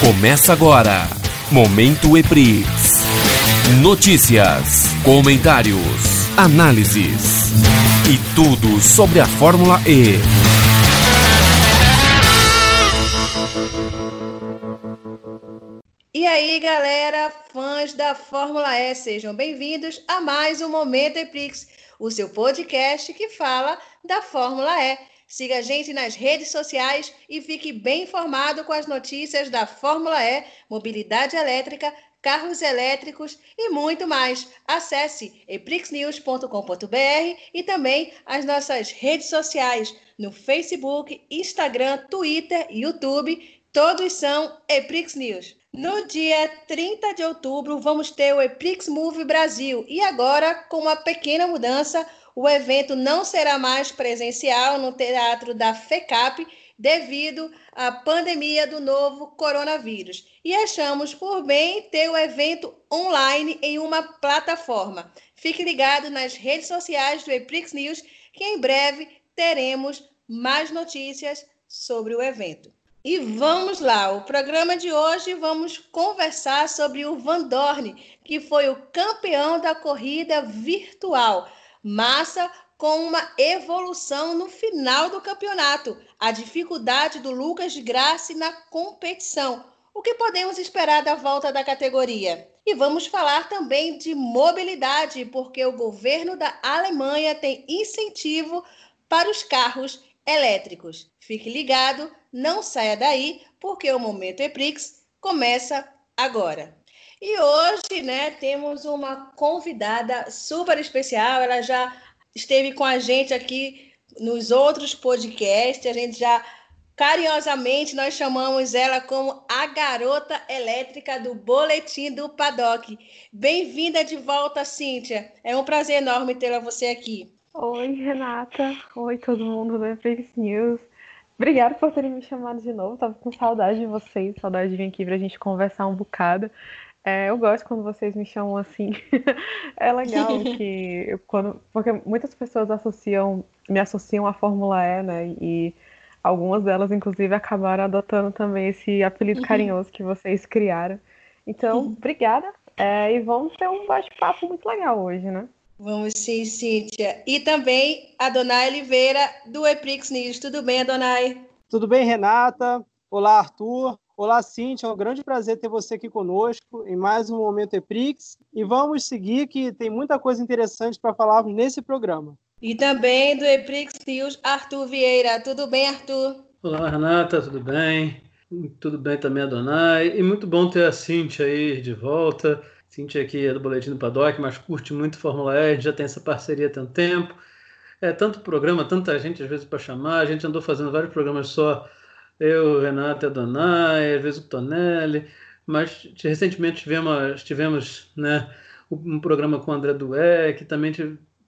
Começa agora. Momento EPRIX. Notícias, comentários, análises e tudo sobre a Fórmula E. E aí, galera, fãs da Fórmula E, sejam bem-vindos a mais um Momento EPRIX, o seu podcast que fala da Fórmula E. Siga a gente nas redes sociais e fique bem informado com as notícias da Fórmula E, mobilidade elétrica, carros elétricos e muito mais. Acesse eprixnews.com.br e também as nossas redes sociais no Facebook, Instagram, Twitter YouTube. Todos são Eprix News. No dia 30 de outubro, vamos ter o Eprix Move Brasil e agora, com uma pequena mudança, o evento não será mais presencial no Teatro da FECAP devido à pandemia do novo coronavírus. E achamos por bem ter o evento online em uma plataforma. Fique ligado nas redes sociais do Eprix News, que em breve teremos mais notícias sobre o evento. E vamos lá, o programa de hoje vamos conversar sobre o Van Dorn, que foi o campeão da corrida virtual. Massa com uma evolução no final do campeonato, a dificuldade do Lucas Grassi na competição. O que podemos esperar da volta da categoria? E vamos falar também de mobilidade, porque o governo da Alemanha tem incentivo para os carros elétricos. Fique ligado, não saia daí, porque o Momento Eprix começa agora. E hoje, né, temos uma convidada super especial. Ela já esteve com a gente aqui nos outros podcasts. A gente já carinhosamente nós chamamos ela como a garota elétrica do boletim do Paddock. Bem-vinda de volta, Cíntia. É um prazer enorme tê-la você aqui. Oi, Renata. Oi, todo mundo do Netflix News. Obrigada por terem me chamado de novo. Tava com saudade de vocês, saudade de vir aqui pra gente conversar um bocado. É, eu gosto quando vocês me chamam assim. é legal que eu, quando porque muitas pessoas associam me associam à Fórmula E, né? E algumas delas inclusive acabaram adotando também esse apelido uhum. carinhoso que vocês criaram. Então, uhum. obrigada. É, e vamos ter um bate-papo muito legal hoje, né? Vamos sim, Cíntia. E também a Donai Oliveira, do Eprix News. Tudo bem, Adonai? Tudo bem, Renata? Olá, Arthur. Olá, Cintia, é um grande prazer ter você aqui conosco em mais um Momento EPRIX. E vamos seguir, que tem muita coisa interessante para falar nesse programa. E também do EPRIX News, Arthur Vieira. Tudo bem, Arthur? Olá, Renata, tudo bem? Tudo bem também, Adonai. E muito bom ter a Cintia aí de volta. Cintia aqui é do Boletim do Paddock, mas curte muito Fórmula E, já tem essa parceria há tanto tempo. É tanto programa, tanta gente às vezes para chamar. A gente andou fazendo vários programas só eu, Renato e a Donai, às vezes o Tonelli, mas recentemente tivemos, tivemos né, um programa com o André Dué, também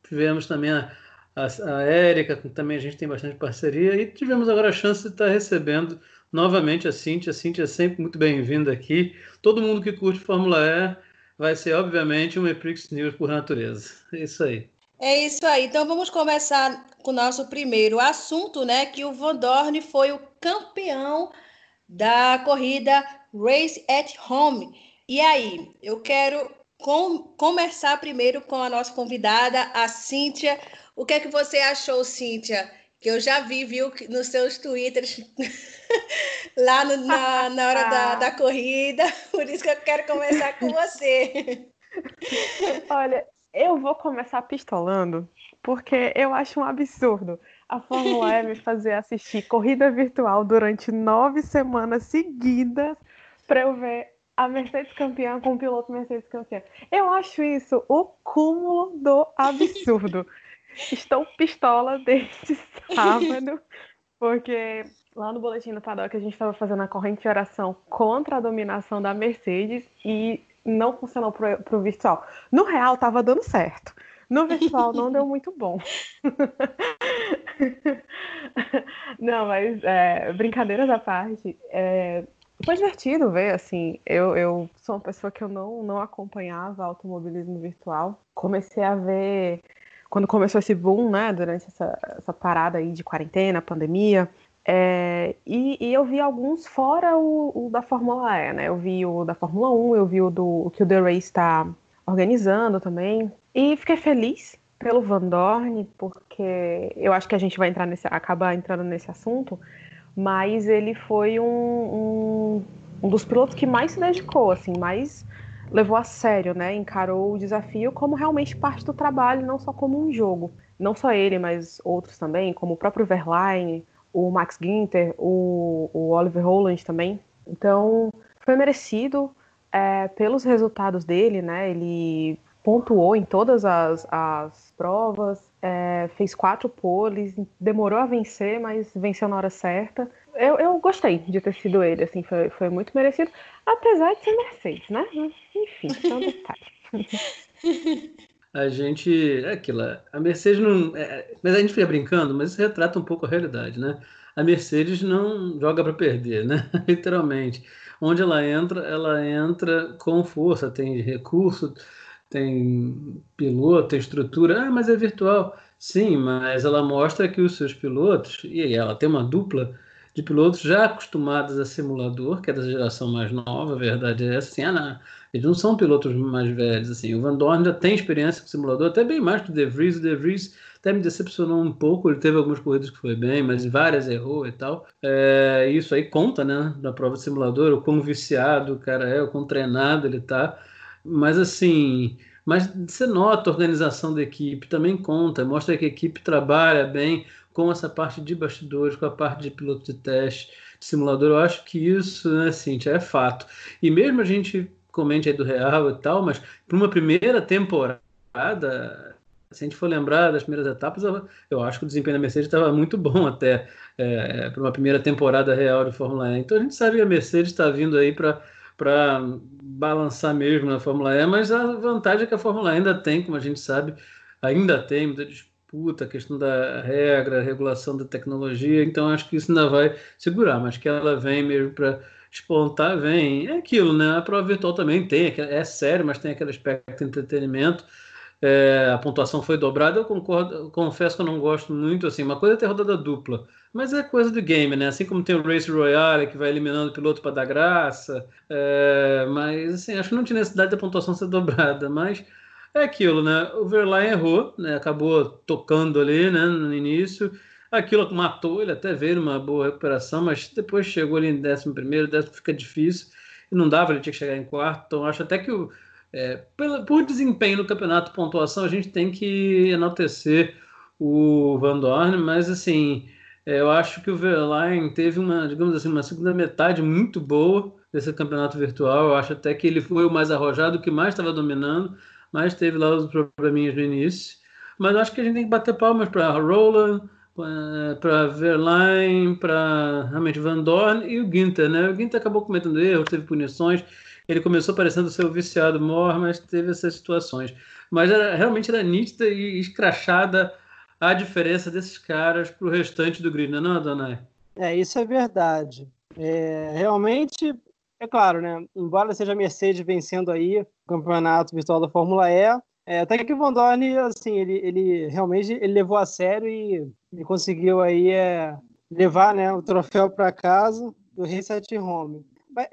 tivemos também a, a, a Érica, que também a gente tem bastante parceria, e tivemos agora a chance de estar recebendo novamente a Cintia. A Cintia é sempre muito bem-vinda aqui. Todo mundo que curte Fórmula E vai ser, obviamente, um Eprix News por natureza. É isso aí. É isso aí. Então vamos começar com o nosso primeiro assunto, né? Que o Van Dorn foi o campeão da corrida Race at Home. E aí, eu quero com, conversar primeiro com a nossa convidada, a Cíntia. O que é que você achou, Cíntia? Que eu já vi, viu, nos seus twitters lá no, na, na hora da, da corrida. Por isso que eu quero começar com você. Olha, eu vou começar pistolando, porque eu acho um absurdo a Fórmula E me fazer assistir corrida virtual durante nove semanas seguidas para eu ver a Mercedes campeã com o piloto Mercedes campeã. Eu acho isso o cúmulo do absurdo. Estou pistola desde sábado, porque lá no boletim do paddock a gente estava fazendo a corrente de oração contra a dominação da Mercedes e não funcionou para o virtual. No real, estava dando certo. No virtual não deu muito bom. não, mas é, brincadeiras à parte, é, foi divertido ver, assim, eu, eu sou uma pessoa que eu não, não acompanhava automobilismo virtual. Comecei a ver quando começou esse boom, né, durante essa, essa parada aí de quarentena, pandemia, é, e, e, eu vi alguns fora o, o, da Fórmula E, né? Eu vi o da Fórmula 1, eu vi o do o que o The Race está organizando também. E fiquei feliz pelo Van Dorn, porque eu acho que a gente vai entrar nesse, acabar entrando nesse assunto, mas ele foi um, um, um dos pilotos que mais se dedicou, assim, mais levou a sério, né? Encarou o desafio como realmente parte do trabalho, não só como um jogo. Não só ele, mas outros também, como o próprio Verlaine, o Max Ginter, o, o Oliver Rowland também. Então, foi merecido é, pelos resultados dele, né? Ele pontuou em todas as, as provas, é, fez quatro poles, demorou a vencer, mas venceu na hora certa. Eu, eu gostei de ter sido ele, assim, foi, foi muito merecido, apesar de ser Mercedes, né? Enfim, é um detalhe. a gente. É aquilo, a Mercedes não. É, mas a gente fica brincando, mas isso retrata um pouco a realidade, né? A Mercedes não joga para perder, né? Literalmente. Onde ela entra, ela entra com força, tem recurso, tem piloto, tem estrutura. Ah, mas é virtual. Sim, mas ela mostra que os seus pilotos, e ela tem uma dupla de pilotos já acostumados a simulador, que é da geração mais nova, a verdade é. Assim, ah, não, eles não são pilotos mais velhos. assim. O Van Dorn já tem experiência com simulador, até bem mais que o De Vries. O De Vries até me decepcionou um pouco. Ele teve algumas corridas que foi bem, mas várias errou e tal. É, isso aí conta, né, na prova de simulador, o quão viciado o cara é, o quão treinado ele tá. Mas assim, mas você nota a organização da equipe, também conta, mostra que a equipe trabalha bem com essa parte de bastidores, com a parte de piloto de teste, de simulador. Eu acho que isso, né, Cintia, é fato. E mesmo a gente comente aí do Real e tal, mas para uma primeira temporada, se a gente for lembrar das primeiras etapas, eu, acho que o desempenho da Mercedes estava muito bom até é, para uma primeira temporada real de Fórmula E. Então a gente sabe que a Mercedes está vindo aí para para balançar mesmo na Fórmula E, mas a vantagem é que a Fórmula E ainda tem, como a gente sabe, ainda tem muita disputa, a questão da regra, regulação da tecnologia, então acho que isso ainda vai segurar, mas que ela vem mesmo para despontar, vem. É aquilo, né? A prova virtual também tem, é sério, mas tem aquele aspecto de entretenimento. É, a pontuação foi dobrada, eu concordo, confesso que eu não gosto muito, assim, uma coisa é ter rodada dupla, mas é coisa do game, né? Assim como tem o Race Royale, que vai eliminando o piloto para dar graça, é, mas, assim, acho que não tinha necessidade da pontuação ser dobrada, mas é aquilo, né? O Verlaine errou, né? Acabou tocando ali, né? No início. Aquilo matou, ele até veio numa boa recuperação, mas depois chegou ali em décimo primeiro, décimo fica difícil. E não dava, ele tinha que chegar em quarto. Então acho até que o, é, pelo, por desempenho no campeonato, pontuação, a gente tem que enaltecer o Van Dorn, mas assim, é, eu acho que o Verlaine teve uma, digamos assim, uma segunda metade muito boa desse campeonato virtual. Eu acho até que ele foi o mais arrojado, o que mais estava dominando mas teve lá os probleminhas no início. Mas acho que a gente tem que bater palmas para Roland, para Verlaine, para realmente Van Dorn e o Ginter, né? O Ginter acabou cometendo erros, teve punições. Ele começou parecendo ser o viciado maior, mas teve essas situações. Mas era, realmente era nítida e escrachada a diferença desses caras para o restante do grid, não é, não, Donai? É, isso é verdade. É, realmente, é claro, né? Embora seja a Mercedes vencendo aí o campeonato virtual da Fórmula E, é, até que o Van Dorn, assim, ele, ele realmente ele levou a sério e, conseguiu aí é, levar né, o troféu para casa do Reset Home.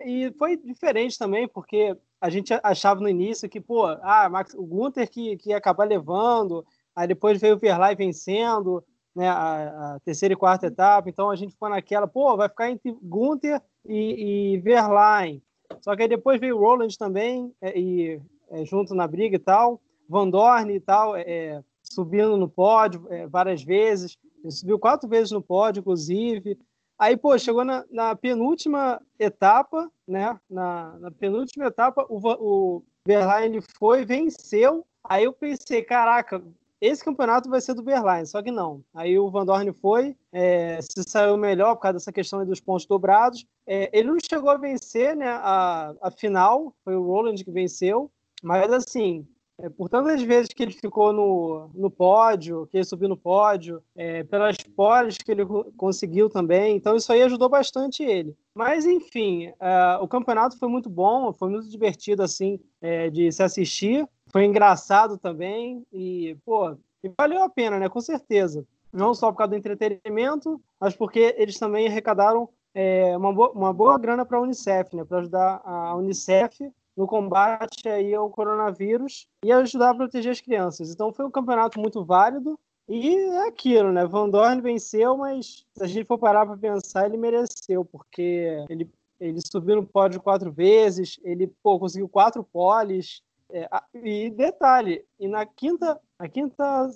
E foi diferente também, porque a gente achava no início que, pô, ah, Max, o Gunter que, que ia acabar levando, aí depois veio o Verlaine vencendo, né, a, a, terceira e quarta etapa, então a gente foi naquela, pô, vai ficar entre Gunter e, e Verlaine. Só que aí depois veio Roland também, é, e é, junto na briga e tal, Van Dorn e tal, é, é subindo no pódio é, várias vezes, ele subiu quatro vezes no pódio, inclusive. Aí, pô, chegou na, na penúltima etapa, né? Na, na penúltima etapa, o, o Verlaine foi, venceu. Aí eu pensei, caraca, esse campeonato vai ser do Berline, só que não. Aí o Van Dorn foi, é, se saiu melhor por causa dessa questão dos pontos dobrados. É, ele não chegou a vencer né, a, a final, foi o Roland que venceu, mas assim, é, por tantas vezes que ele ficou no, no pódio, que ele subiu no pódio, é, pelas poles que ele conseguiu também, então isso aí ajudou bastante ele. Mas, enfim, uh, o campeonato foi muito bom, foi muito divertido, assim, é, de se assistir. Foi engraçado também. E, pô, E valeu a pena, né? Com certeza. Não só por causa do entretenimento, mas porque eles também arrecadaram é, uma, boa, uma boa grana para a Unicef, né? Para ajudar a Unicef no combate aí ao coronavírus e ajudar a proteger as crianças. Então foi um campeonato muito válido e é aquilo, né? Van Dorn venceu, mas se a gente for parar para pensar, ele mereceu, porque ele, ele subiu no pódio quatro vezes, ele pô, conseguiu quatro poles. É, e detalhe, e na quinta, na quinta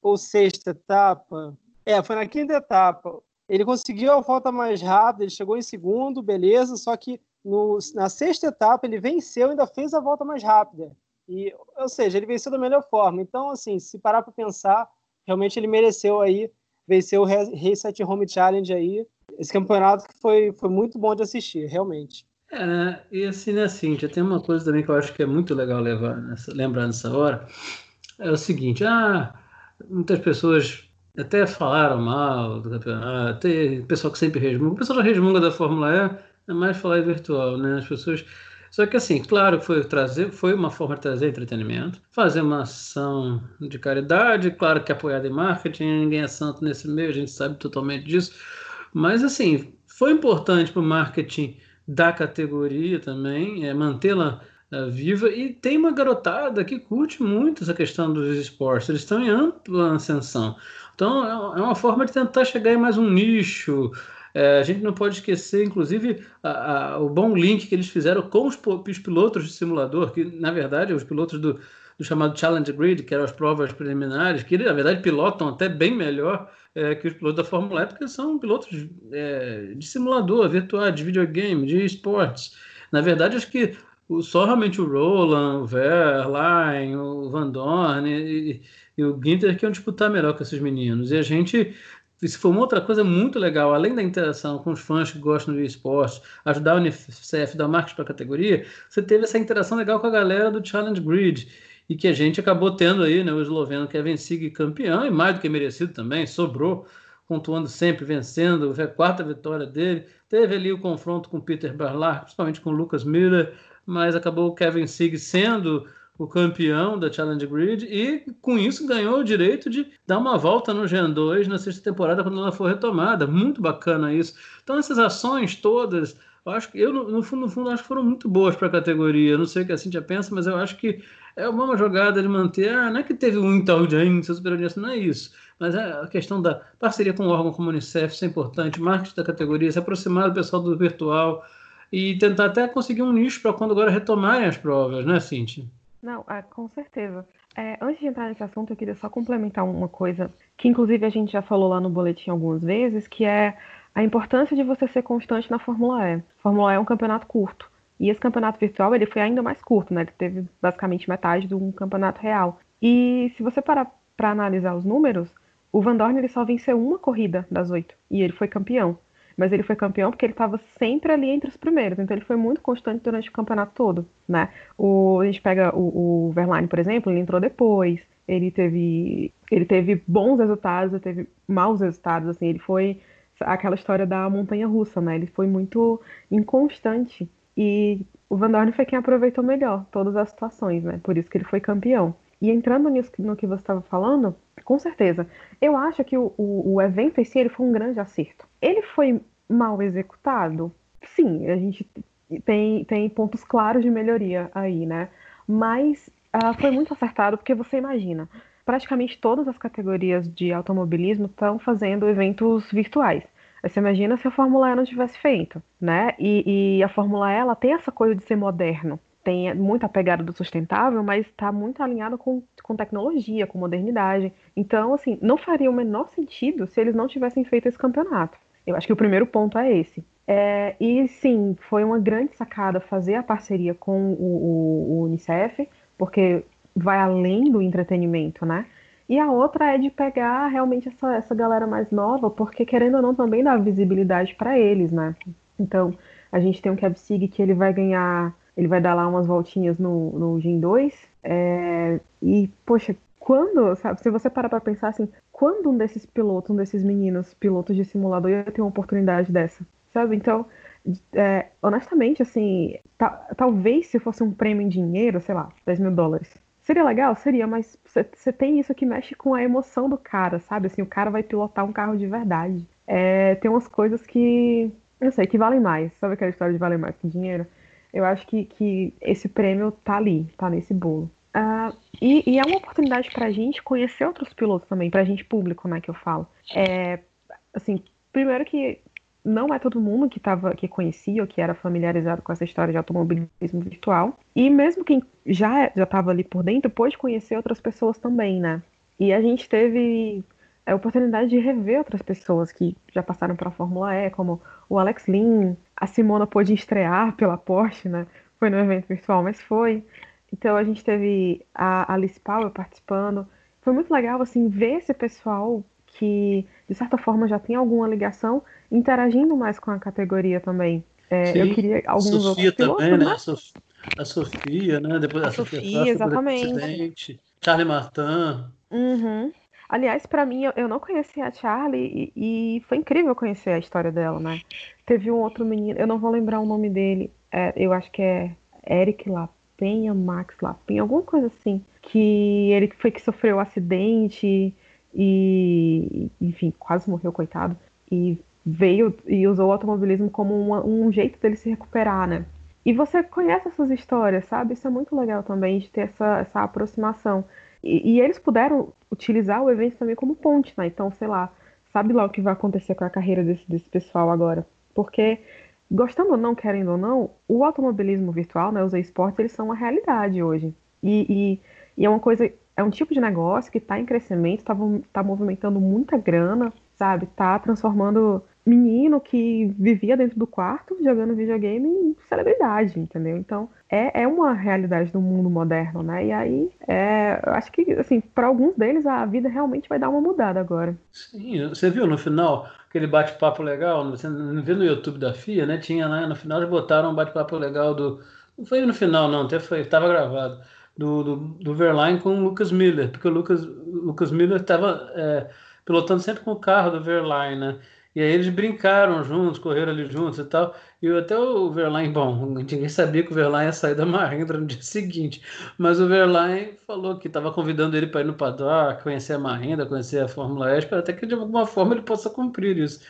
ou sexta etapa, é, foi na quinta etapa, ele conseguiu a volta mais rápida, ele chegou em segundo, beleza, só que no, na sexta etapa ele venceu e ainda fez a volta mais rápida. E, ou seja, ele venceu da melhor forma. Então, assim, se parar para pensar, realmente ele mereceu aí vencer o Reset Home Challenge aí. Esse campeonato foi, foi muito bom de assistir, realmente. É? E assim, né, Cíntia, tem uma coisa também que eu acho que é muito legal levar nessa, lembrar nessa hora. É o seguinte, ah, muitas pessoas até falaram mal do campeonato, tem pessoal que sempre resmunga. O pessoal resmunga da Fórmula E é mais falar virtual, né? As pessoas só que assim, claro, foi trazer, foi uma forma de trazer entretenimento, fazer uma ação de caridade, claro que apoiada em marketing, ninguém é santo nesse meio, a gente sabe totalmente disso. Mas assim, foi importante para o marketing da categoria também, é, mantê-la é, viva. E tem uma garotada que curte muito essa questão dos esportes, eles estão em ampla ascensão. Então é, é uma forma de tentar chegar em mais um nicho, é, a gente não pode esquecer, inclusive, a, a, o bom link que eles fizeram com os, os, pilotos de simulador, que na verdade os pilotos do, do, chamado Challenge Grid, que eram as provas preliminares, que na verdade pilotam até bem melhor é, que os pilotos da Fórmula E, porque são pilotos é, de simulador, virtual, de videogame, de esportes. Na verdade, acho que só realmente o Roland, o Verlaine, o Van Dorn e, e, o Ginter que iam disputar melhor com esses meninos. E a gente isso foi uma outra coisa muito legal, além da interação com os fãs que gostam de esportes, ajudar o Unicef, dar marketing para a categoria, você teve essa interação legal com a galera do Challenge Grid, e que a gente acabou tendo aí, né, o esloveno Kevin Sig campeão, e mais do que merecido também, sobrou, pontuando sempre, vencendo, foi a quarta vitória dele, teve ali o confronto com Peter Barlar, principalmente com Lucas Miller, mas acabou o Kevin Sig sendo o campeão da Challenge Grid e com isso ganhou o direito de dar uma volta no Gen 2 na sexta temporada quando ela for retomada. Muito bacana isso. Então essas ações todas, eu acho que eu no fundo, no fundo acho que foram muito boas para a categoria. Não sei o que a Cintia pensa, mas eu acho que é uma jogada de manter, ah, não é que teve um inteligência superior não é isso. Mas é a questão da parceria com o órgão como o Unicef, isso é importante, marketing da categoria, se aproximar do pessoal do virtual e tentar até conseguir um nicho para quando agora retomarem as provas, né, Cintia? Não, é, com certeza. É, antes de entrar nesse assunto, eu queria só complementar uma coisa que, inclusive, a gente já falou lá no boletim algumas vezes, que é a importância de você ser constante na Fórmula E. Fórmula E é um campeonato curto. E esse campeonato virtual, ele foi ainda mais curto, né? Ele teve basicamente metade de um campeonato real. E se você parar para analisar os números, o Van Dorn ele só venceu uma corrida das oito. E ele foi campeão mas ele foi campeão porque ele estava sempre ali entre os primeiros, então ele foi muito constante durante o campeonato todo, né? O, a gente pega o, o Verlaine, por exemplo, ele entrou depois, ele teve, ele teve bons resultados, ele teve maus resultados, assim, ele foi aquela história da montanha russa, né? Ele foi muito inconstante e o Van Dorn foi quem aproveitou melhor todas as situações, né? Por isso que ele foi campeão. E entrando nisso, no que você estava falando, com certeza, eu acho que o, o, o evento em si foi um grande acerto. Ele foi mal executado? Sim, a gente tem, tem pontos claros de melhoria aí, né? Mas uh, foi muito acertado porque você imagina, praticamente todas as categorias de automobilismo estão fazendo eventos virtuais. Você imagina se a Fórmula E não tivesse feito, né? E, e a Fórmula E ela tem essa coisa de ser moderno, tem muita pegada do sustentável, mas está muito alinhado com, com tecnologia, com modernidade. Então, assim, não faria o menor sentido se eles não tivessem feito esse campeonato. Eu acho que o primeiro ponto é esse. É, e sim, foi uma grande sacada fazer a parceria com o, o, o, Unicef, porque vai além do entretenimento, né? E a outra é de pegar realmente essa, essa galera mais nova, porque querendo ou não também dá visibilidade para eles, né? Então, a gente tem um Kevsig que ele vai ganhar, ele vai dar lá umas voltinhas no, no Gen 2, é, e, poxa, quando, sabe, se você parar pra pensar assim, quando um desses pilotos, um desses meninos pilotos de simulador ia ter uma oportunidade dessa, sabe? Então, é, honestamente, assim, ta talvez se fosse um prêmio em dinheiro, sei lá, 10 mil dólares, Seria legal? Seria, mas você tem isso que mexe com a emoção do cara, sabe? Assim, o cara vai pilotar um carro de verdade. É, tem umas coisas que, não sei, que valem mais. Sabe aquela história de valer mais que dinheiro? Eu acho que, que esse prêmio tá ali, tá nesse bolo. Uh, e, e, é uma oportunidade para a gente conhecer outros pilotos também, para a gente público, né, que eu falo. É, assim, primeiro que não é todo mundo que tava, que conhecia ou que era familiarizado com essa história de automobilismo virtual. E mesmo quem já estava ali por dentro pôde conhecer outras pessoas também, né? E a gente teve a oportunidade de rever outras pessoas que já passaram pela Fórmula E, como o Alex Lynn, a Simona pôde estrear pela Porsche, né? Foi no evento virtual, mas foi. Então a gente teve a Alice Power participando. Foi muito legal assim ver esse pessoal que de certa forma já tem alguma ligação interagindo mais com a categoria também. É, eu queria alguns Sofia outros pilotos, também, né? A Sofia, né? Depois a, a Sofia, Sofia exatamente. Charlie Martin. Uhum. Aliás, para mim, eu, não conhecia a Charlie e, e, foi incrível conhecer a história dela, né? Teve um outro menino, eu não vou lembrar o nome dele, é, eu acho que é Eric Lapenha, Max Lapenha, alguma coisa assim, que ele foi que sofreu um acidente e, enfim, quase morreu, coitado, e veio e usou o automobilismo como um jeito dele se recuperar, né? E você conhece essas histórias, sabe? Isso é muito legal também, de ter essa, essa aproximação. E, e, eles puderam utilizar o evento também como ponte, né? Então, sei lá, sabe lá o que vai acontecer com a carreira desse, desse pessoal agora. Porque, gostando ou não, querendo ou não, o automobilismo virtual, né, os esportes, eles são uma realidade hoje. E, e, e, é uma coisa, é um tipo de negócio que está em crescimento, está tá movimentando muita grana, sabe? Está transformando menino que vivia dentro do quarto jogando videogame celebridade, entendeu? Então é, é uma realidade do mundo moderno, né? E aí é, eu acho que assim para alguns deles a vida realmente vai dar uma mudada agora. Sim, você viu no final aquele bate-papo legal? Você não viu no YouTube da FIA, né? Tinha lá no final eles botaram um bate-papo legal do não foi no final não, até foi estava gravado do, do, do Verline com o Lucas Miller, porque o Lucas Lucas Miller estava é, pilotando sempre com o carro do Verline, né? E aí eles brincaram juntos, correram ali juntos e tal. E até o Verlaine, bom, ninguém sabia que o Verlaine ia sair da Mahindra no dia seguinte. Mas o Verlaine falou que estava convidando ele para ir no paddock, conhecer a Mahindra, conhecer a Fórmula E, para até que de alguma forma ele possa cumprir isso.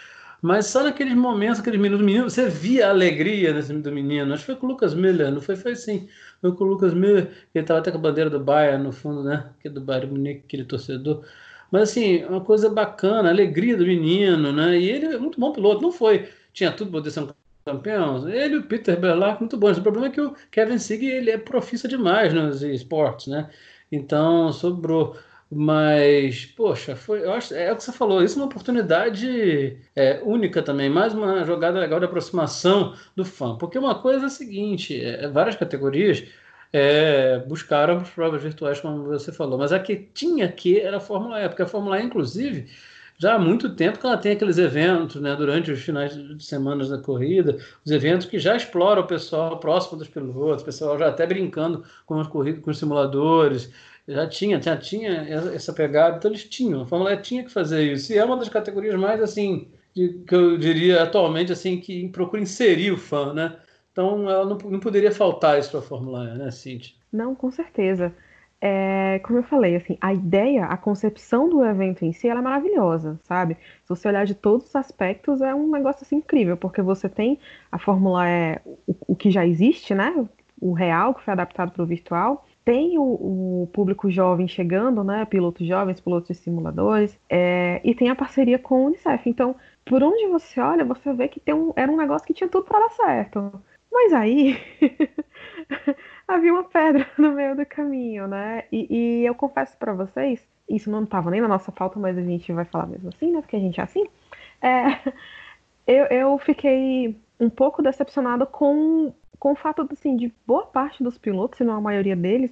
Mas só naqueles momentos, aqueles minutos, menino, você via a alegria nesse do menino. Acho que foi com o Lucas Miller, não foi? Foi sim. Foi com o Lucas Miller, ele estava até com a bandeira do Bayern no fundo, né? Que é do Bayern Munique, aquele torcedor. Mas assim, uma coisa bacana, a alegria do menino, né? E ele é muito bom piloto, não foi. Tinha tudo para poder ser um campeão. Ele o Peter Berlac, muito bons. O problema é que o Kevin Sig ele é profissa demais nos esportes, né? Então sobrou. Mas, poxa, foi, eu acho, é o que você falou, isso é uma oportunidade é, única também, mais uma jogada legal de aproximação do fã. Porque uma coisa é a seguinte: é, várias categorias é, buscaram as provas virtuais, como você falou. Mas a que tinha que era a Fórmula E, porque a Fórmula E, inclusive, já há muito tempo que ela tem aqueles eventos, né, durante os finais de semana da corrida, os eventos que já exploram o pessoal próximo dos pilotos, o pessoal já até brincando com as corridas, com os simuladores, já tinha, já tinha essa pegada, então eles tinham, a Fórmula E tinha que fazer isso, e é uma das categorias mais, assim, de, que eu diria atualmente, assim, que procura inserir o fã, né, então, ela não, não poderia faltar isso para a Fórmula E, né, Cintia? Não, com certeza. É, como eu falei, assim, a ideia, a concepção do evento em si, ela é maravilhosa, sabe? Se você olhar de todos os aspectos, é um negócio assim, incrível, porque você tem a Fórmula E, o, o que já existe, né? O real, que foi adaptado para o virtual, tem o, o, público jovem chegando, né? Pilotos jovens, pilotos de simuladores, é, e tem a parceria com o Unicef. Então, por onde você olha, você vê que tem um, era um negócio que tinha tudo para dar certo. Mas aí havia uma pedra no meio do caminho, né? E, e eu confesso para vocês, isso não estava nem na nossa falta, mas a gente vai falar mesmo assim, né? Porque a gente é assim. É, eu, eu fiquei um pouco decepcionada com, com o fato assim, de boa parte dos pilotos, se não a maioria deles,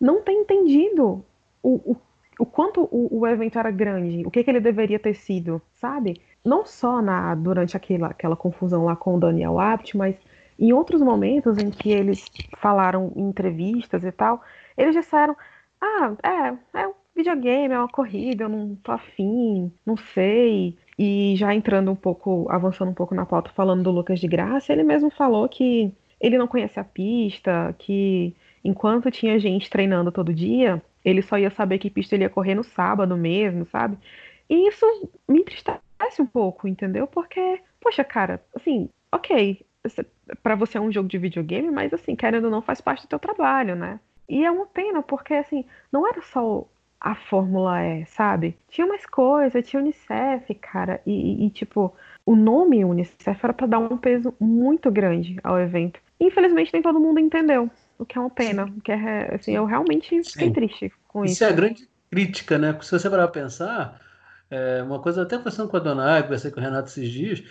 não ter entendido o, o, o quanto o, o, evento era grande, o que, que ele deveria ter sido, sabe? Não só na durante aquela, aquela confusão lá com o Daniel Abt, mas em outros momentos em que eles falaram em entrevistas e tal, eles disseram: ah, é, é um videogame, é uma corrida, eu não tô afim, não sei. E já entrando um pouco, avançando um pouco na pauta, falando do Lucas de Graça, ele mesmo falou que ele não conhece a pista, que enquanto tinha gente treinando todo dia, ele só ia saber que pista ele ia correr no sábado mesmo, sabe? E isso me entristece um pouco, entendeu? Porque, poxa, cara, assim, ok, para você é um jogo de videogame, mas assim, querendo ou não, faz parte do teu trabalho, né? E é uma pena, porque assim, não era só a Fórmula E, sabe? Tinha mais coisa, tinha Unicef, cara, e, e tipo, o nome Unicef era para dar um peso muito grande ao evento. Infelizmente, nem todo mundo entendeu, o que é uma pena. Que é, assim, eu realmente fiquei Sim. triste com isso. Isso é a grande crítica, né? Porque se você parar pra pensar, é uma coisa até conversando com a Dona Ai, conversei com o Renato esses dias,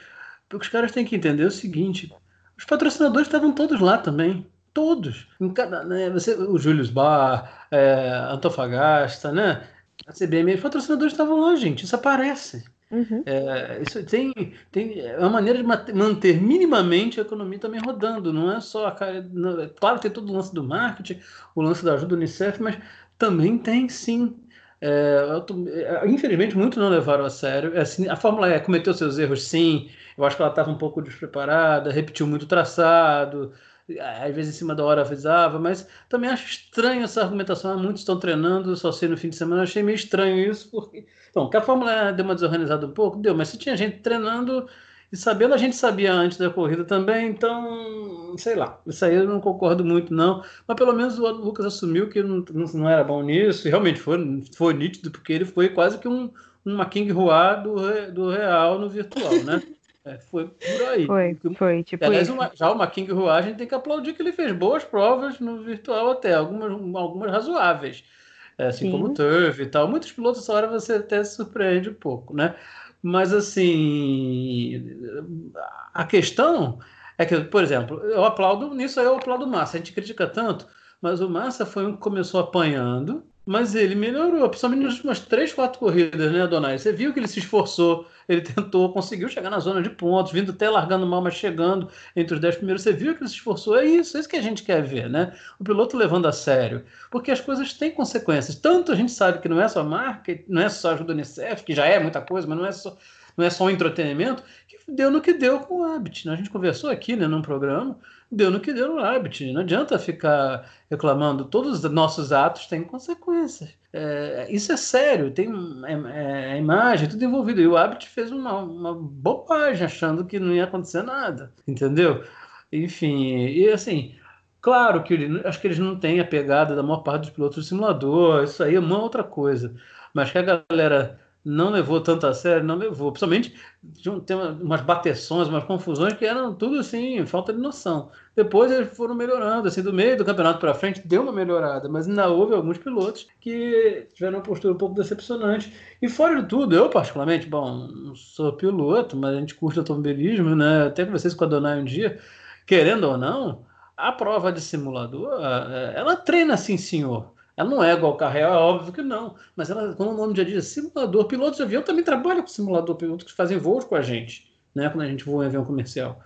porque os caras têm que entender o seguinte: os patrocinadores estavam todos lá também. Todos. Em cada, né, você, o Julius Bar, é, Antofagasta, né? A CBM, os patrocinadores estavam lá, gente. Isso aparece. Uhum. É, isso tem, tem é uma maneira de manter minimamente a economia também rodando. Não é só a cara. Não, é, claro que tem todo o lance do marketing, o lance da ajuda do Unicef, mas também tem sim. É, é infelizmente, muitos não levaram a sério. É assim, a Fórmula E cometeu seus erros, sim. Eu acho que ela estava um pouco despreparada, repetiu muito traçado, às vezes em cima da hora avisava, mas também acho estranho essa argumentação. Ah, muitos estão treinando, só sei no fim de semana. achei meio estranho isso, porque. Bom, que a Fórmula deu uma desorganizada um pouco, deu, mas se tinha gente treinando e sabendo, a gente sabia antes da corrida também, então, sei lá, isso aí eu não concordo muito, não. Mas pelo menos o Lucas assumiu que não, não era bom nisso, e realmente foi, foi nítido, porque ele foi quase que um, uma King Hua do, do real no virtual, né? É, foi por aí. Foi, foi, tipo Aliás, uma, já o King Hua, a gente tem que aplaudir que ele fez boas provas no virtual até, algumas, algumas razoáveis. É, assim Sim. como o Turf e tal. Muitos pilotos, essa hora você até se surpreende um pouco, né? Mas, assim, a questão é que, por exemplo, eu aplaudo, nisso aí eu aplaudo o Massa. A gente critica tanto, mas o Massa foi um que começou apanhando, mas ele melhorou, principalmente nas últimas três, quatro corridas, né, Donai? Você viu que ele se esforçou, ele tentou, conseguiu chegar na zona de pontos, vindo até largando mal, mas chegando entre os dez primeiros. Você viu que ele se esforçou? É isso, é isso que a gente quer ver, né? O piloto levando a sério. Porque as coisas têm consequências. Tanto a gente sabe que não é só marca, não é só ajuda Unicef, que já é muita coisa, mas não é só, não é só um entretenimento, que deu no que deu com o Habit. Né? A gente conversou aqui né, num programa deu no que deu no árbitro. Não adianta ficar reclamando. Todos os nossos atos têm consequências. É, isso é sério, tem é, é, imagem, tudo envolvido. E o árbitro fez uma, uma bobagem achando que não ia acontecer nada, entendeu? Enfim, e assim, claro que acho que eles não têm a pegada da maior parte dos pilotos do simulador, isso aí é uma outra coisa. Mas que a galera não levou tanto a sério, não levou. Principalmente tem umas bateções, umas confusões que eram tudo assim, falta de noção. Depois eles foram melhorando, assim, do meio do campeonato para frente deu uma melhorada, mas ainda houve alguns pilotos que tiveram uma postura um pouco decepcionante. E fora de tudo, eu particularmente, bom, não sou piloto, mas a gente curte automobilismo, né? Até conversei com a Donai um dia, querendo ou não, a prova de simulador, ela treina assim, senhor. Ela não é igual ao carro real, é óbvio que não. Mas ela, como o nome já diz, simulador. Pilotos de avião também trabalham com simulador, pilotos que fazem voos com a gente, né? Quando a gente voa em avião comercial.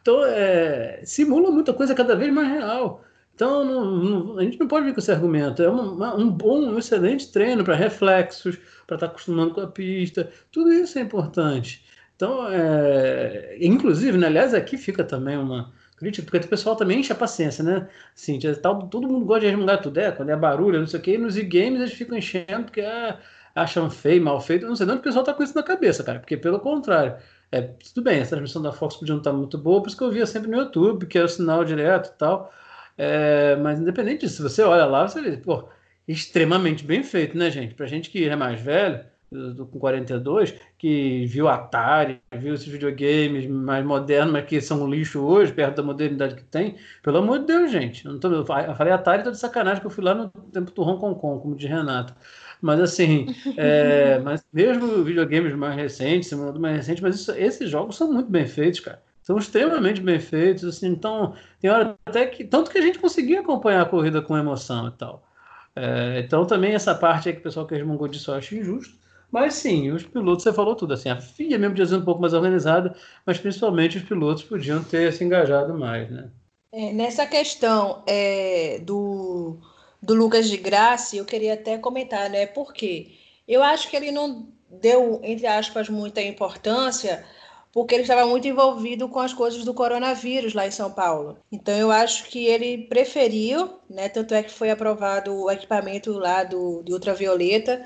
Então, é, simula muita coisa cada vez mais real. Então, não, não, a gente não pode vir com esse argumento. É uma, um bom, um excelente treino para reflexos, para estar tá acostumando com a pista. Tudo isso é importante. Então, é, inclusive, né, aliás, aqui fica também uma, crítica, porque o pessoal também enche a paciência, né? Assim, tal, todo mundo gosta de resmungar tudo, é, quando é barulho, não sei o quê, e nos e-games eles ficam enchendo porque é, acham feio, mal feito, não sei não, o pessoal tá com isso na cabeça, cara, porque pelo contrário, é, tudo bem, a transmissão da Fox podia não estar tá muito boa, por isso que eu via sempre no YouTube, que é o sinal direto e tal, é, mas independente disso, você olha lá, você vê, pô, extremamente bem feito, né, gente? Pra gente que é mais velho, com 42, que viu Atari, viu esses videogames mais modernos, mas que são um lixo hoje, perto da modernidade que tem. Pelo amor de Deus, gente. Eu, tô, eu falei Atari, tô de sacanagem, que eu fui lá no tempo do Hong Kong, como de Renato. Mas assim, é, mas mesmo videogames mais recentes, mais recente, mas isso, esses jogos são muito bem feitos, cara. São extremamente bem feitos, assim, então tem hora até que. Tanto que a gente conseguia acompanhar a corrida com emoção e tal. É, então também essa parte aí que o pessoal que resmungou disso eu acho injusto. Mas sim, os pilotos, você falou tudo, assim, a FIA mesmo ser um pouco mais organizada, mas principalmente os pilotos podiam ter se engajado mais, né? É, nessa questão é, do, do Lucas de Graça, eu queria até comentar, né? Porque eu acho que ele não deu, entre aspas, muita importância, porque ele estava muito envolvido com as coisas do coronavírus lá em São Paulo. Então eu acho que ele preferiu, né? Tanto é que foi aprovado o equipamento lá do, de ultravioleta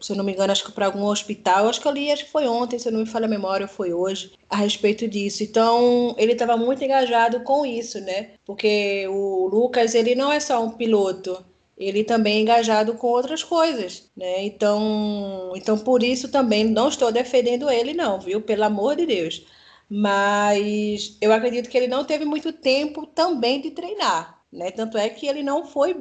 se eu não me engano, acho que para algum hospital, acho que eu li, acho que foi ontem, se eu não me falha a memória, foi hoje, a respeito disso. Então, ele estava muito engajado com isso, né? Porque o Lucas, ele não é só um piloto, ele também é engajado com outras coisas, né? Então, então por isso também não estou defendendo ele não, viu? Pelo amor de Deus. Mas eu acredito que ele não teve muito tempo também de treinar, né? Tanto é que ele não foi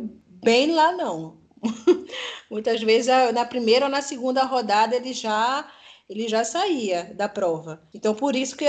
bem lá não. Muitas vezes na primeira ou na segunda rodada ele já ele já saía da prova. Então por isso que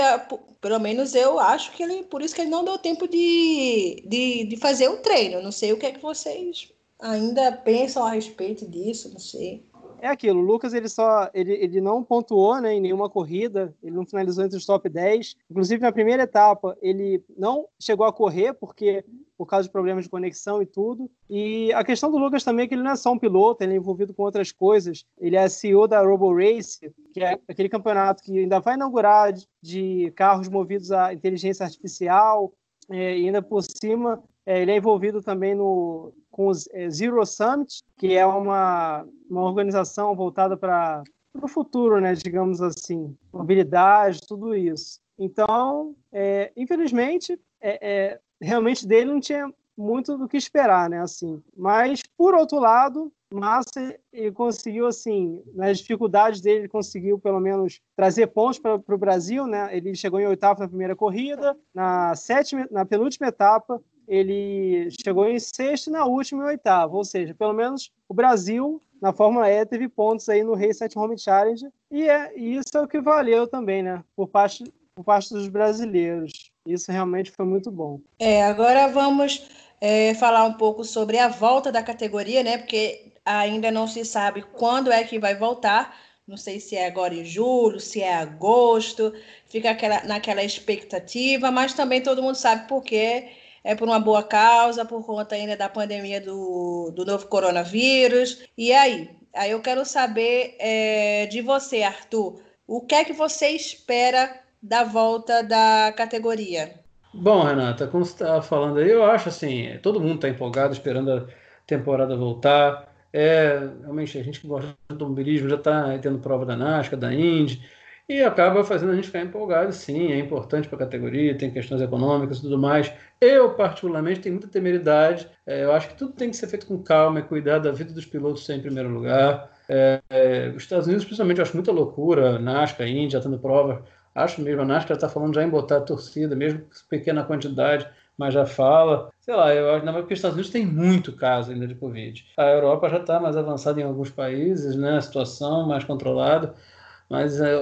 pelo menos eu acho que ele por isso que ele não deu tempo de, de, de fazer o treino. Não sei o que é que vocês ainda pensam a respeito disso, não sei. É aquilo, o Lucas ele só ele, ele não pontuou né, em nenhuma corrida, ele não finalizou entre os top 10. Inclusive na primeira etapa ele não chegou a correr porque por causa de problemas de conexão e tudo. E a questão do Lucas também é que ele não é só um piloto, ele é envolvido com outras coisas. Ele é CEO da Robo Race, que é aquele campeonato que ainda vai inaugurar de carros movidos a inteligência artificial. É, e ainda por cima, é, ele é envolvido também no, com o é, Zero Summit, que é uma, uma organização voltada para o futuro, né, digamos assim, mobilidade, tudo isso. Então, é, infelizmente, é, é realmente dele não tinha muito do que esperar, né? Assim, mas por outro lado, Massa ele conseguiu assim, nas dificuldades dele, ele conseguiu pelo menos trazer pontos para o Brasil, né? Ele chegou em oitavo na primeira corrida, na sétima, na penúltima etapa ele chegou em sexto e na última em oitavo, ou seja, pelo menos o Brasil na Fórmula E teve pontos aí no Race at Home Challenge e é e isso é o que valeu também, né? Por parte por parte dos brasileiros. Isso realmente foi muito bom. É, agora vamos é, falar um pouco sobre a volta da categoria, né? Porque ainda não se sabe quando é que vai voltar. Não sei se é agora em julho, se é agosto. Fica aquela, naquela expectativa, mas também todo mundo sabe por quê. É por uma boa causa, por conta ainda da pandemia do, do novo coronavírus. E aí? Aí eu quero saber é, de você, Arthur. O que é que você espera da volta da categoria? Bom, Renata, como você estava falando aí, eu acho assim, todo mundo está empolgado, esperando a temporada voltar. É, realmente, a gente que gosta do automobilismo já está tendo prova da NASCAR, da Indy, e acaba fazendo a gente ficar empolgado, sim, é importante para a categoria, tem questões econômicas e tudo mais. Eu, particularmente, tenho muita temeridade, é, eu acho que tudo tem que ser feito com calma e cuidar da vida dos pilotos em primeiro lugar. É, é, os Estados Unidos, principalmente, eu acho muita loucura, NASCAR, já tendo prova Acho mesmo, a NASCAR está falando já em botar a torcida, mesmo pequena quantidade, mas já fala. Sei lá, eu acho que os Estados Unidos tem muito caso ainda de Covid. A Europa já está mais avançada em alguns países, né? A situação mais controlada. Mas, é,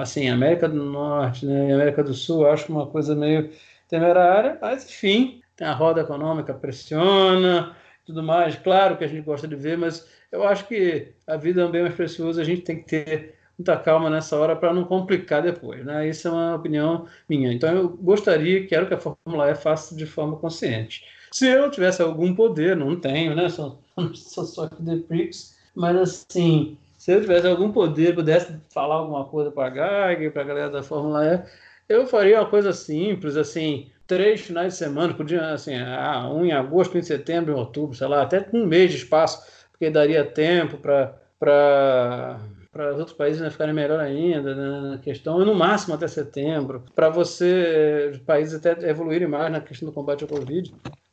assim, América do Norte né, América do Sul, acho uma coisa meio temerária. Mas, enfim, tem a roda econômica, pressiona, tudo mais. Claro que a gente gosta de ver, mas eu acho que a vida é um bem mais precioso, a gente tem que ter muita calma nessa hora para não complicar depois, né? Isso é uma opinião minha. Então eu gostaria, quero que a Fórmula E faça de forma consciente. Se eu tivesse algum poder, não tenho, né? Sou, sou só aqui de Prix, mas assim, se eu tivesse algum poder, pudesse falar alguma coisa para a GAG, para a galera da Fórmula E, eu faria uma coisa simples, assim, três finais de semana, podia, assim, ah, um em agosto, um em setembro, em outubro, sei lá, até um mês de espaço, porque daria tempo para para os outros países né, ficarem melhor ainda né, na questão, e no máximo até setembro, para você, os países até evoluírem mais na questão do combate ao Covid,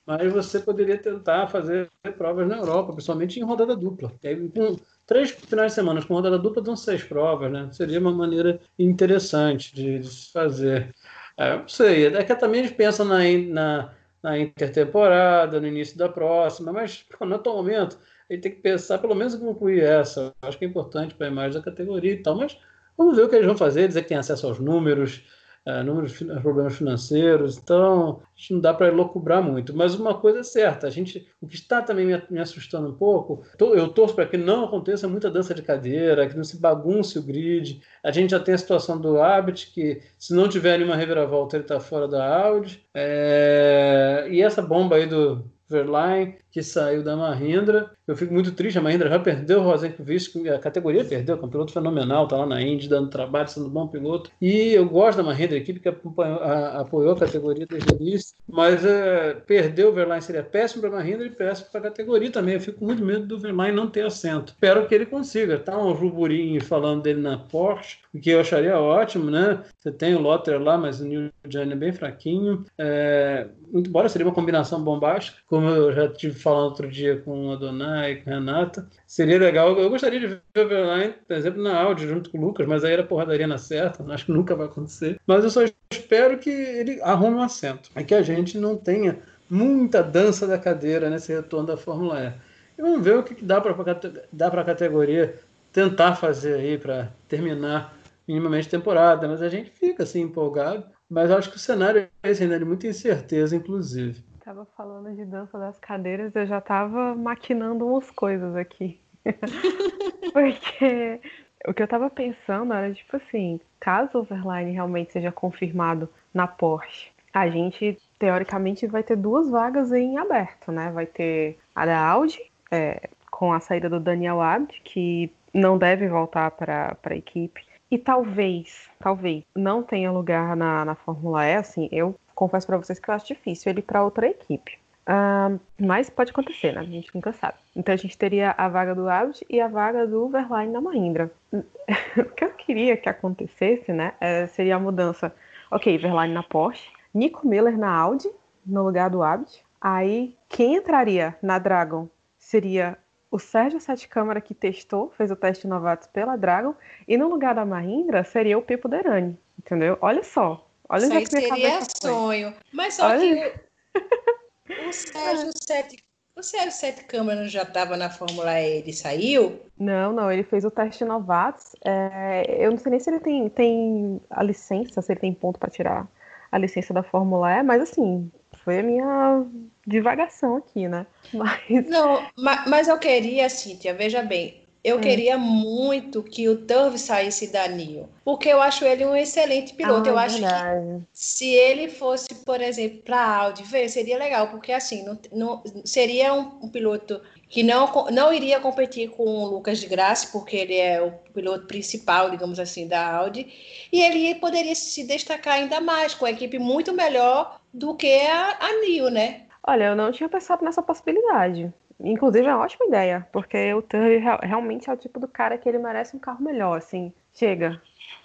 mas você poderia tentar fazer provas na Europa, principalmente em rodada dupla. aí, com três finais de semana com rodada dupla, dão seis provas, né? Seria uma maneira interessante de, se fazer. É, não sei, é que também eles pensam na, na, na intertemporada, no início da próxima, mas no atual momento ele tem que pensar pelo menos em concluir essa. Acho que é importante para a imagem da categoria e tal, mas vamos ver o que eles vão fazer, dizer que tem acesso aos números, uh, números, problemas financeiros, então a gente não dá para elocubrar muito. Mas uma coisa é certa, a gente, o que está também me, me assustando um pouco, eu torço para que não aconteça muita dança de cadeira, que não se bagunce o grid. A gente já tem a situação do Abbott, que se não tiver nenhuma reviravolta, ele está fora da Audi. É... E essa bomba aí do Verlaine, que saiu da Mahindra. Eu fico muito triste, a Mahindra já perdeu o Rosenqvist, a categoria perdeu, é um piloto fenomenal, está lá na Indy dando trabalho, sendo um bom piloto. E eu gosto da Mahindra, a equipe que a, apoiou a categoria desde o início, mas é, perder o Verlaine seria péssimo para a Mahindra e péssimo para a categoria também. Eu fico muito medo do Verlaine não ter assento. Espero que ele consiga. Tá um ruburinho falando dele na Porsche, o que eu acharia ótimo, né? Você tem o Lotter lá, mas o New Johnny é bem fraquinho. É, embora seria uma combinação bombástica, como eu já tive falando outro dia com a Dona e com a Renata. Seria legal. Eu gostaria de ver o Verlaine, por exemplo, na Audi, junto com o Lucas, mas aí era porradaria na certa. Acho que nunca vai acontecer. Mas eu só espero que ele arrume um assento. E que a gente não tenha muita dança da cadeira nesse retorno da Fórmula E. E vamos ver o que dá para a categoria tentar fazer aí para terminar minimamente a temporada. Mas a gente fica assim empolgado. Mas acho que o cenário é esse ainda de muita incerteza, inclusive. Tava falando de dança das cadeiras, eu já tava maquinando umas coisas aqui. Porque o que eu tava pensando era, tipo assim, caso o Overline realmente seja confirmado na Porsche, a gente teoricamente vai ter duas vagas em aberto, né? Vai ter a da Audi, é, com a saída do Daniel Abd, que não deve voltar para a equipe. E talvez, talvez, não tenha lugar na, na Fórmula E, assim, eu confesso para vocês que eu acho difícil ele para outra equipe. Uh, mas pode acontecer, né? A gente nunca sabe. Então a gente teria a vaga do Audi e a vaga do Verlaine na Mahindra. o que eu queria que acontecesse, né? É, seria a mudança. Ok, Verlaine na Porsche, Nico Miller na Audi, no lugar do Audi. Aí quem entraria na Dragon seria o Sérgio Sete Câmara que testou, fez o teste de novatos pela Dragon, e no lugar da Mahindra seria o Pepo Derani, entendeu? Olha só. Olha Isso aí seria sonho. Foi. Mas só Olha... que o, Sérgio Sete o Sérgio Sete Câmara já estava na Fórmula E, ele saiu? Não, não, ele fez o teste novatos. É, eu não sei nem se ele tem, tem a licença, se ele tem ponto para tirar a licença da Fórmula E, mas assim, foi a minha divagação aqui, né? Mas... Não, mas, mas eu queria, Cíntia, veja bem, eu hum. queria muito que o Turve saísse da NIO, porque eu acho ele um excelente piloto. Ah, eu acho verdade. que se ele fosse, por exemplo, para a Audi, seria legal, porque assim, não, não seria um, um, piloto que não, não iria competir com o Lucas de Graça, porque ele é o piloto principal, digamos assim, da Audi, e ele poderia se destacar ainda mais, com a equipe muito melhor do que a, a NIO, né? Olha, eu não tinha pensado nessa possibilidade. Inclusive é uma ótima ideia, porque o Turner realmente é o tipo do cara que ele merece um carro melhor, assim. Chega,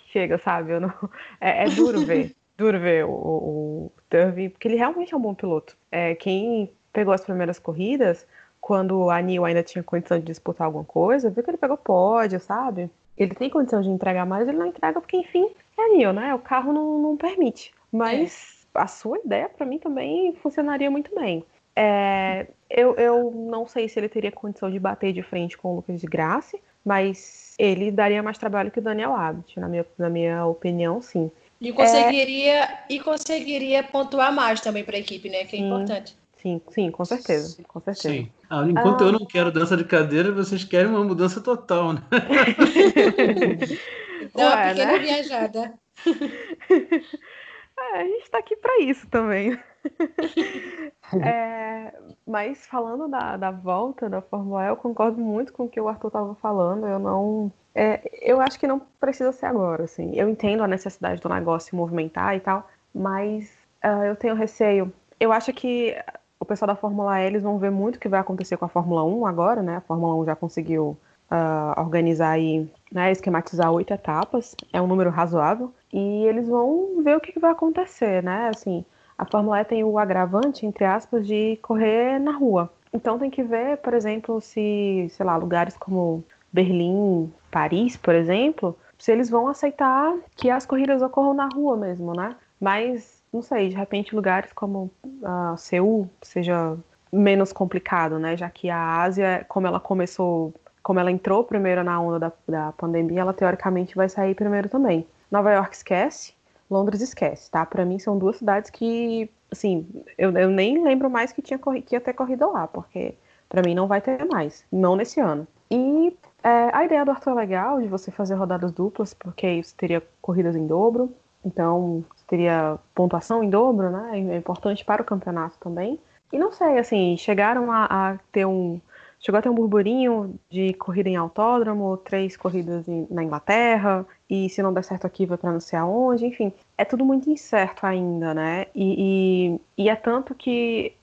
chega, sabe? Não... É, é, duro ver, duro ver o, o, Turvey, porque ele realmente é um bom piloto. É, quem pegou as primeiras corridas, quando a Neil ainda tinha condição de disputar alguma coisa, viu que ele pegou pódio, sabe? Ele tem condição de entregar mais, ele não entrega porque, enfim, é a Neil, né? O carro não, não permite. Mas é. a sua ideia, para mim, também funcionaria muito bem. É, eu, eu não sei se ele teria condição de bater de frente com o Lucas de Graça, mas ele daria mais trabalho que o Daniel Abbott, na minha, na minha opinião, sim. E conseguiria, é... e conseguiria pontuar mais também para a equipe, né? Que é sim, importante. Sim, sim, com certeza. Com certeza. Sim. Ah, enquanto ah... eu não quero dança de cadeira, vocês querem uma mudança total, né? Dá uma pequena né? viajada. É, a gente está aqui para isso também. é, mas falando da, da volta da Fórmula E, eu concordo muito com o que o Arthur estava falando. Eu não. É, eu acho que não precisa ser agora, assim. Eu entendo a necessidade do negócio se movimentar e tal, mas uh, eu tenho receio. Eu acho que o pessoal da Fórmula E eles vão ver muito o que vai acontecer com a Fórmula 1 agora, né? A Fórmula 1 já conseguiu uh, organizar e né, esquematizar oito etapas, é um número razoável, e eles vão ver o que, vai acontecer, né? Assim, a Fórmula E tem o agravante, entre aspas, de correr na rua. Então tem que ver, por exemplo, se, sei lá, lugares como Berlim, Paris, por exemplo, se eles vão aceitar que as corridas ocorram na rua mesmo, né? Mas, não sei, de repente lugares como uh, Seul seja menos complicado, né? Já que a Ásia, como ela começou como ela entrou primeiro na onda da, da pandemia, ela teoricamente vai sair primeiro também. Nova York esquece, Londres esquece, tá? Para mim são duas cidades que, assim, eu, eu nem lembro mais que, tinha que ia ter corrida lá, porque para mim não vai ter mais, não nesse ano. E é, a ideia do Arthur é legal, de você fazer rodadas duplas, porque você teria corridas em dobro, então teria pontuação em dobro, né? É importante para o campeonato também. E não sei, assim, chegaram a, a ter um. Chegou a ter um burburinho de corrida em autódromo, três corridas na Inglaterra, e se não der certo aqui vai para não sei aonde, enfim. É tudo muito incerto ainda, né? E, e, e é tanto que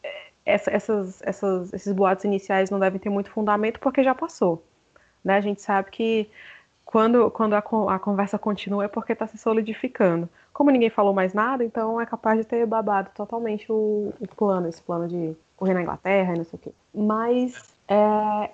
essa, essas, essas, esses boatos iniciais não devem ter muito fundamento porque já passou. Né? A gente sabe que quando, quando a, a conversa continua é porque está se solidificando. Como ninguém falou mais nada, então é capaz de ter babado totalmente o, o plano, esse plano de correr na Inglaterra e não sei o quê. Mas é,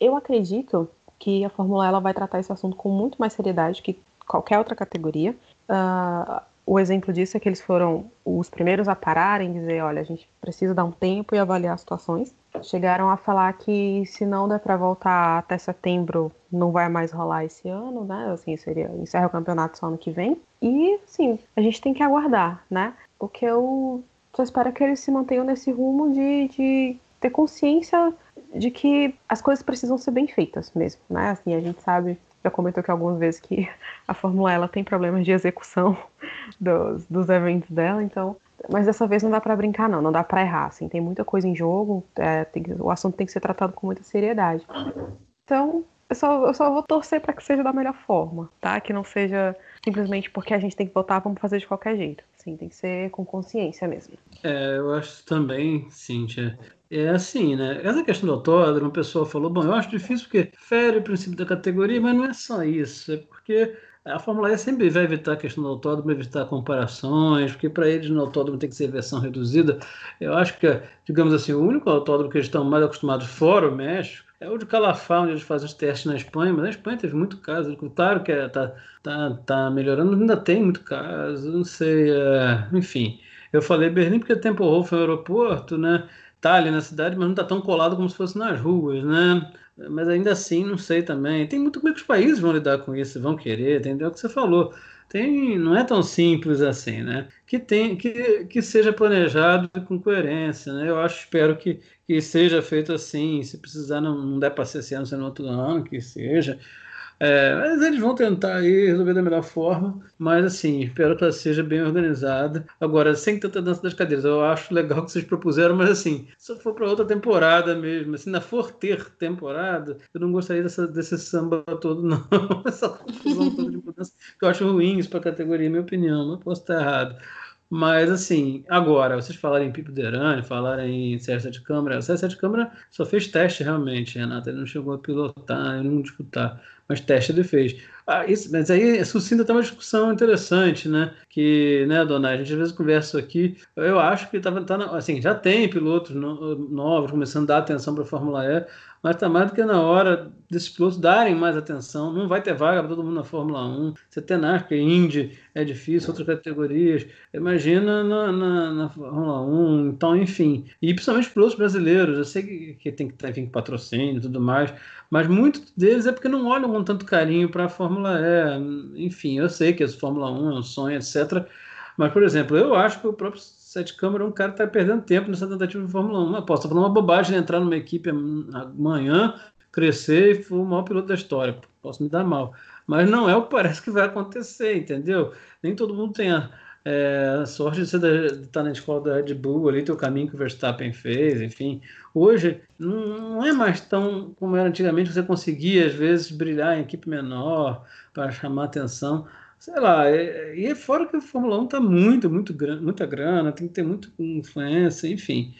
eu acredito que a Fórmula ela vai tratar esse assunto com muito mais seriedade que qualquer outra categoria. Uh, o exemplo disso é que eles foram os primeiros a pararem, dizer, olha, a gente precisa dar um tempo e avaliar situações. Chegaram a falar que se não der para voltar até setembro, não vai mais rolar esse ano, né? Assim, seria encerra o campeonato só ano que vem. E, sim, a gente tem que aguardar, né? O que eu só espero é que eles se mantenham nesse rumo de, de ter consciência de que as coisas precisam ser bem feitas mesmo, né? Assim, a gente sabe já comentou aqui algumas vezes que a Fórmula ela tem problemas de execução dos, dos eventos dela, então. Mas dessa vez não dá para brincar, não, não dá para errar. Assim, tem muita coisa em jogo, é, tem, o assunto tem que ser tratado com muita seriedade. Então, eu só, eu só vou torcer para que seja da melhor forma, tá? Que não seja simplesmente porque a gente tem que votar, vamos fazer de qualquer jeito. Sim, tem que ser com consciência mesmo. É, eu acho também, Cíntia. É assim, né? Essa questão do autódromo, o pessoal falou, bom, eu acho difícil porque fere o princípio da categoria, mas não é só isso, é porque a Fórmula E sempre vai evitar a questão do autódromo, evitar comparações, porque para eles no autódromo tem que ser versão reduzida. Eu acho que, digamos assim, o único autódromo que eles estão mais acostumados fora o México é o de Calafá, onde eles fazem os testes na Espanha, mas na Espanha teve muito caso. Claro que está é, tá, tá melhorando, ainda tem muito caso, não sei. É, enfim, eu falei Berlim porque Tempo Rolf é um aeroporto, né? Tá ali na cidade, mas não está tão colado como se fosse nas ruas, né? Mas ainda assim, não sei também. Tem muito como é que os países vão lidar com isso, vão querer, entendeu? É o que você falou tem, não é tão simples assim, né? Que, tem, que, que seja planejado com coerência, né? Eu acho, espero que, que seja feito assim. Se precisar, não, não der para ser esse ano, ser no outro ano, que seja. É, mas eles vão tentar aí resolver da melhor forma, mas assim, espero que ela seja bem organizada. Agora, sem tanta dança das cadeiras, eu acho legal que vocês propuseram, mas assim, se for para outra temporada mesmo, assim, ainda for ter temporada, eu não gostaria dessa, desse samba todo, não. Essa confusão toda de mudança, que eu acho ruim isso para a categoria, minha opinião, mas posso estar errado. Mas, assim, agora, vocês falarem em Pipo Derani, falarem em de Câmara, o Sérgio de Câmara só fez teste realmente, Renata, ele não chegou a pilotar, ele não disputar mas teste ele fez. Ah, isso, mas aí suscita até uma discussão interessante, né? Que, né, dona, a gente às vezes conversa aqui. Eu acho que tá, tá assim, já tem pilotos novos começando a dar atenção para a Fórmula E, mas está mais do que na hora desses pilotos darem mais atenção. Não vai ter vaga para todo mundo na Fórmula 1. Você tem NASCAR, Indy, é difícil, outras categorias. Imagina na, na, na, Fórmula 1. Então, enfim. E principalmente pilotos brasileiros. Eu sei que, que tem que ter enfim, patrocínio e tudo mais, mas muitos deles é porque não olham com tanto carinho para a Fórmula E. Enfim, eu sei que a Fórmula 1 é um sonho, etc. Mas, por exemplo, eu acho que o próprio Sete Câmara um cara está perdendo tempo nessa tentativa de Fórmula 1. Eu posso falando uma bobagem entrar numa equipe amanhã, crescer e for o maior piloto da história. Posso me dar mal. Mas não é o que parece que vai acontecer, entendeu? Nem todo mundo tem a, é, a sorte de, você estar na escola da Red Bull, ali ter o caminho que o Verstappen fez, enfim. Hoje não é mais tão como era antigamente, você conseguia às vezes brilhar em equipe menor para chamar atenção sei lá, é, e é, fora que a Fórmula 1 tá muito, muito muita grana, tem que ter muita influência, enfim.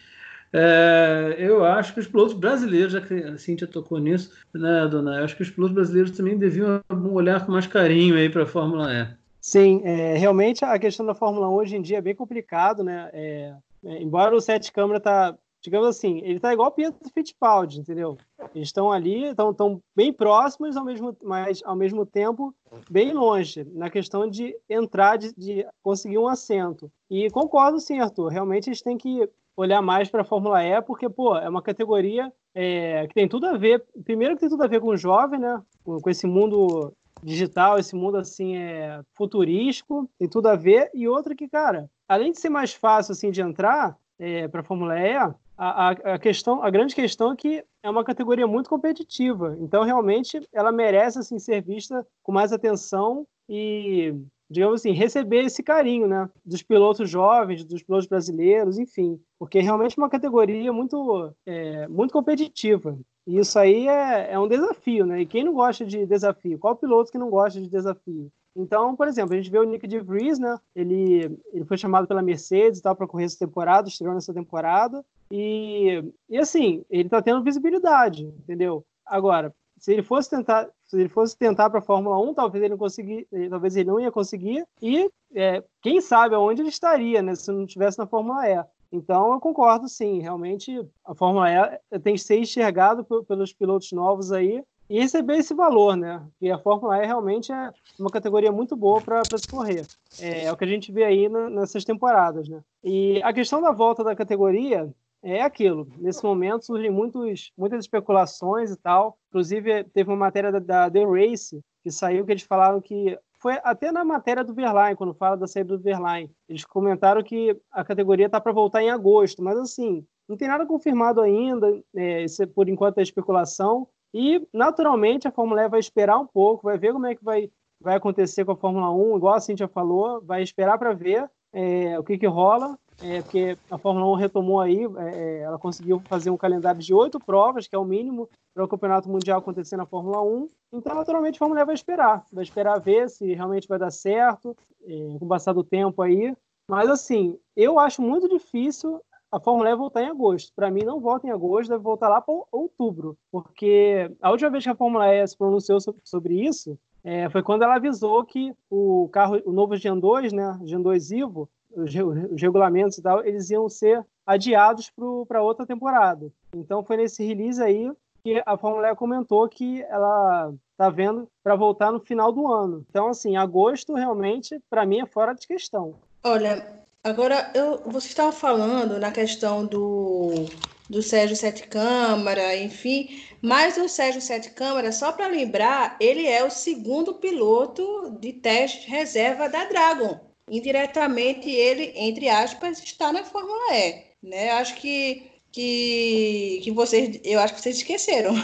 É, eu acho que os pilotos brasileiros, já que a Cintia tocou nisso, né, dona? Eu acho que os pilotos brasileiros também deviam olhar com mais carinho aí para a Fórmula E. Sim, é, realmente a questão da Fórmula 1 hoje em dia é bem complicado, né? É, é embora o sete câmara tá digamos assim, ele tá igual Pietro Fittipaldi, entendeu? Eles estão ali, estão tão bem próximos, ao mesmo, mas ao mesmo tempo bem longe, na questão de entrar, de, de conseguir um assento. E concordo sim, Arthur, realmente eles têm que olhar mais para a Fórmula E, porque, pô, é uma categoria é, que tem tudo a ver, primeiro que tem tudo a ver com o jovem, né? Com, com esse mundo digital, esse mundo assim é futurístico, tem tudo a ver, e outra que, cara, além de ser mais fácil assim de entrar é, para a Fórmula E, a, a, questão, a grande questão é que é uma categoria muito competitiva. Então, realmente, ela merece assim, ser vista com mais atenção e digamos assim, receber esse carinho, né? Dos pilotos jovens, dos pilotos brasileiros, enfim. Porque é realmente uma categoria muito, é, muito competitiva. E isso aí é, é um desafio, né? E quem não gosta de desafio? Qual piloto que não gosta de desafio? Então, por exemplo, a gente vê o Nick de Vries, né? Ele, ele foi chamado pela Mercedes para correr essa temporada, estreou nessa temporada. E, e assim, ele está tendo visibilidade, entendeu? Agora, se ele fosse tentar, se ele fosse tentar para a Fórmula 1, talvez ele não conseguir, talvez ele não ia conseguir. E é, quem sabe aonde ele estaria, né? Se não estivesse na Fórmula E. Então, eu concordo, sim. Realmente, a Fórmula E tem que ser enxergado pelos pilotos novos aí e receber esse valor, né? E a Fórmula E realmente é uma categoria muito boa para se correr. É, é, o que a gente vê aí na, nessas temporadas, né? E a questão da volta da categoria é aquilo. Nesse momento surgem muitos, muitas especulações e tal. Inclusive, teve uma matéria da, da The Race que saiu que eles falaram que foi até na matéria do Verline, quando fala da saída do Verline. Eles comentaram que a categoria está para voltar em agosto, mas assim, não tem nada confirmado ainda, é, isso é, por enquanto é especulação. E, naturalmente, a Fórmula E vai esperar um pouco, vai ver como é que vai, vai acontecer com a Fórmula 1, igual a Cintia falou, vai esperar para ver é, o que, que rola, é, porque a Fórmula 1 retomou aí, é, é, ela conseguiu fazer um calendário de oito provas, que é o mínimo para o Campeonato Mundial acontecer na Fórmula 1. Então, naturalmente, a Fórmula E vai esperar, vai esperar ver se realmente vai dar certo, é, com o passar do tempo aí. Mas, assim, eu acho muito difícil a Fórmula E voltar em agosto. Para mim, não volta em agosto, deve voltar lá para outubro, porque a última vez que a Fórmula E se pronunciou sobre isso é, foi quando ela avisou que o carro, o novo Gen 2, né, Gen 2 Evo, os, os regulamentos e tal, eles iam ser adiados para outra temporada. Então foi nesse release aí que a Fórmula E comentou que ela está vendo para voltar no final do ano. Então, assim, agosto realmente, para mim, é fora de questão. Olha, agora eu, você estava falando na questão do, do Sérgio Sete Câmara, enfim, mas o Sérgio Sete Câmara, só para lembrar, ele é o segundo piloto de teste reserva da Dragon indiretamente ele, entre aspas, está na Fórmula E. Né? Acho que, que, que vocês. Eu acho que vocês esqueceram.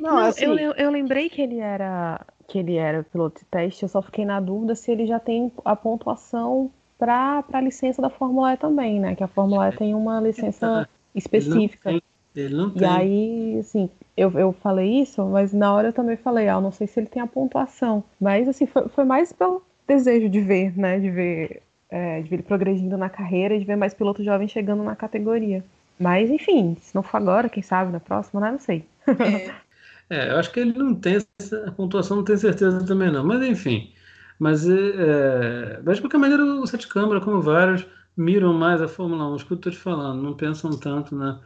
Não, Não assim... eu, eu lembrei que ele era que ele era piloto de teste, eu só fiquei na dúvida se ele já tem a pontuação para a licença da Fórmula E também, né? Que a Fórmula E tem uma licença específica. Ele não tem. Ele. E aí, assim, eu, eu falei isso, mas na hora eu também falei, ah, não sei se ele tem a pontuação. Mas, assim, foi, foi mais pelo, desejo de ver, né? De ver, é, de ver ele progredindo na carreira e de ver mais pilotos jovens chegando na categoria. Mas, enfim, se não for agora, quem sabe na próxima, né? Não sei. É, é eu acho que ele não tem essa a pontuação, não tenho certeza também não. Mas, enfim. Mas, é, mas de qualquer maneira, o Sete Câmara, como vários, miram mais a Fórmula 1. Escuta eu te falando, não pensam tanto na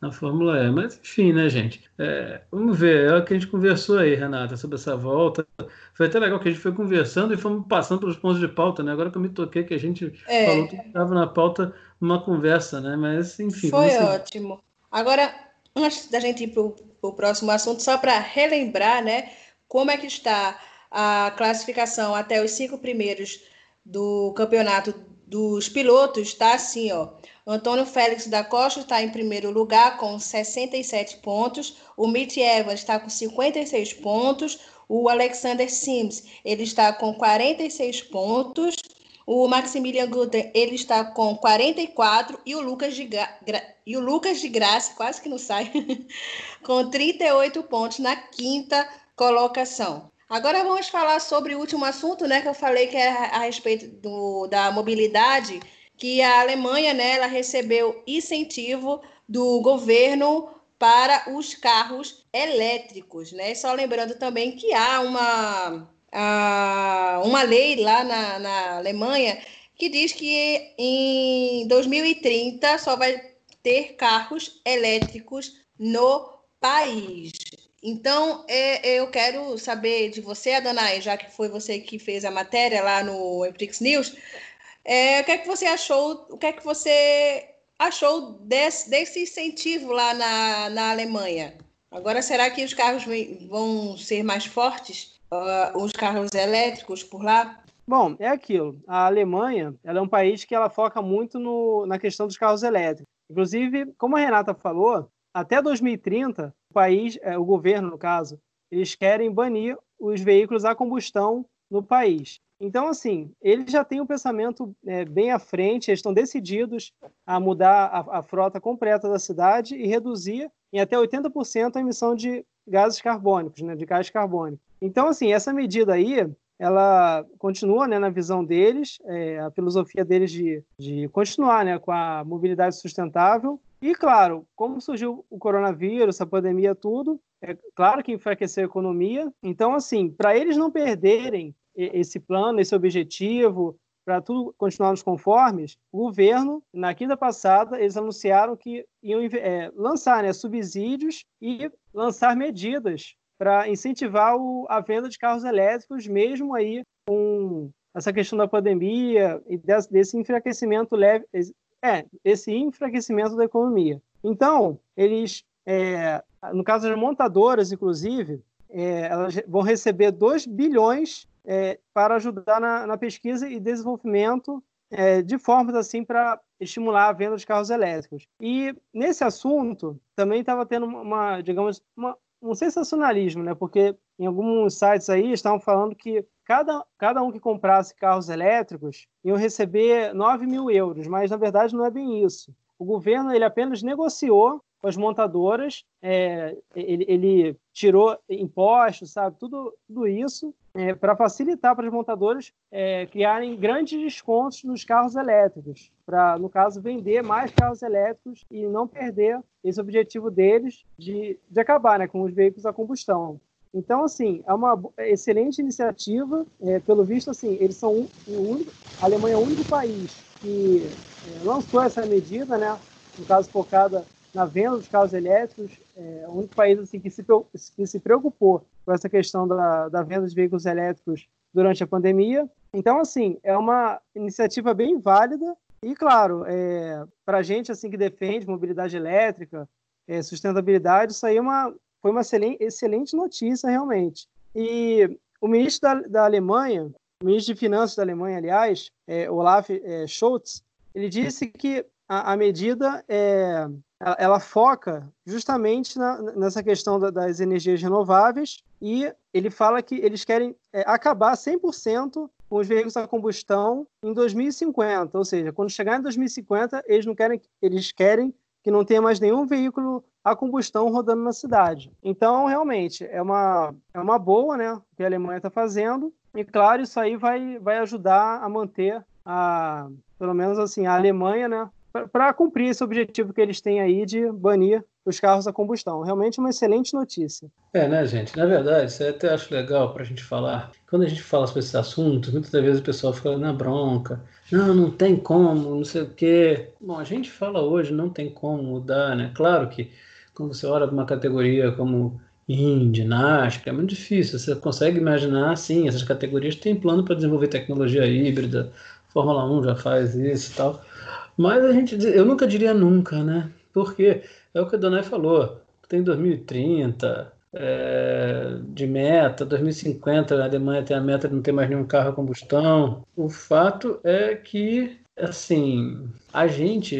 na Fórmula E. Mas enfim, né, gente? É, vamos ver, é o que a gente conversou aí, Renata, sobre essa volta. Foi até legal que a gente foi conversando e fomos passando pelos pontos de pauta, né? Agora que eu me toquei que a gente é. falou que estava na pauta numa conversa, né? Mas enfim. Foi ótimo. Agora, antes da gente ir para o próximo assunto, só para relembrar, né? Como é que está a classificação até os cinco primeiros do campeonato dos pilotos, está assim, ó. Antônio Félix da Costa está em primeiro lugar com 67 pontos. O Mitch Evans está com 56 pontos. O Alexander Sims ele está com 46 pontos. O Maximilian Guter ele está com 44 e o Lucas de, Gra... e o Lucas de Graça, quase que não sai, com 38 pontos na quinta colocação. Agora vamos falar sobre o último assunto, né, que eu falei que é a respeito do, da mobilidade que a Alemanha né, ela recebeu incentivo do governo para os carros elétricos. Né? Só lembrando também que há uma, uma lei lá na, na Alemanha que diz que em 2030 só vai ter carros elétricos no país. Então, é, eu quero saber de você, Adonai, já que foi você que fez a matéria lá no Emprix News, é, o que é que você achou? O que é que você achou desse, desse incentivo lá na, na Alemanha? Agora, será que os carros vão ser mais fortes? Uh, os carros elétricos por lá? Bom, é aquilo. A Alemanha ela é um país que ela foca muito no, na questão dos carros elétricos. Inclusive, como a Renata falou, até 2030, o país, é, o governo, no caso, eles querem banir os veículos a combustão no país. Então, assim, eles já têm um pensamento é, bem à frente, eles estão decididos a mudar a, a frota completa da cidade e reduzir em até 80% a emissão de gases carbônicos, né, de gás carbônico. Então, assim, essa medida aí, ela continua né, na visão deles, é, a filosofia deles de, de continuar né, com a mobilidade sustentável. E, claro, como surgiu o coronavírus, a pandemia, tudo, é claro que enfraqueceu a economia. Então, assim, para eles não perderem esse plano, esse objetivo, para tudo continuar nos conformes, o governo, na quinta passada, eles anunciaram que iam é, lançar né, subsídios e lançar medidas para incentivar o, a venda de carros elétricos, mesmo aí com essa questão da pandemia e desse, desse enfraquecimento leve, é, esse enfraquecimento da economia. Então, eles, é, no caso das montadoras, inclusive, é, elas vão receber 2 bilhões é, para ajudar na, na, pesquisa e desenvolvimento é, de formas assim para estimular a venda de carros elétricos. E nesse assunto também estava tendo uma, digamos, uma, um sensacionalismo, né? Porque em alguns sites aí estavam falando que cada, cada um que comprasse carros elétricos iam receber 9 mil euros, mas na verdade não é bem isso. O governo ele apenas negociou com as montadoras, é, ele, ele, tirou impostos, sabe, tudo, tudo isso é, para facilitar para as montadoras é, criarem grandes descontos nos carros elétricos, para, no caso, vender mais carros elétricos e não perder esse objetivo deles de, de acabar né, com os veículos a combustão. Então, assim, é uma excelente iniciativa. É, pelo visto, assim, eles são um único, a Alemanha é o único país que é, lançou essa medida, né? No caso, focada na venda dos carros elétricos. É o único país assim, que, se, que se preocupou com essa questão da, da venda de veículos elétricos durante a pandemia. Então, assim, é uma iniciativa bem válida e, claro, é, para a gente assim que defende mobilidade elétrica, é, sustentabilidade, isso aí é uma, foi uma excelente, notícia, realmente. E o ministro da, da Alemanha, o ministro de Finanças da Alemanha, aliás, é, Olaf é, Scholz, ele disse que a, a medida é, ela, ela, foca justamente na, nessa questão da, das energias renováveis e ele fala que eles querem é, acabar 100% com os veículos a combustão em 2050, ou seja, quando chegar em 2050, eles não querem, eles querem que não tenha mais nenhum veículo a combustão rodando na cidade. Então, realmente, é uma, é uma boa, né, que a Alemanha está fazendo. E, claro, isso aí vai, vai ajudar a manter, a, pelo menos assim, a Alemanha, né, para cumprir esse objetivo que eles têm aí de banir os carros a combustão. Realmente uma excelente notícia. É, né, gente? Na verdade, isso eu até acho legal para a gente falar. Quando a gente fala sobre esse assunto, muitas vezes o pessoal fica na bronca. Não, não tem como, não sei o quê. Bom, a gente fala hoje, não tem como mudar, né? Claro que quando você olha para uma categoria como Indy, NASCAR, é muito difícil. Você consegue imaginar, sim, essas categorias têm plano para desenvolver tecnologia híbrida, Fórmula 1 já faz isso e tal. Mas a gente, eu nunca diria nunca, né? Porque é o que a Donai falou. Tem 2030 é, de meta, 2050 a Alemanha tem a meta de não ter mais nenhum carro a combustão. O fato é que, assim, a gente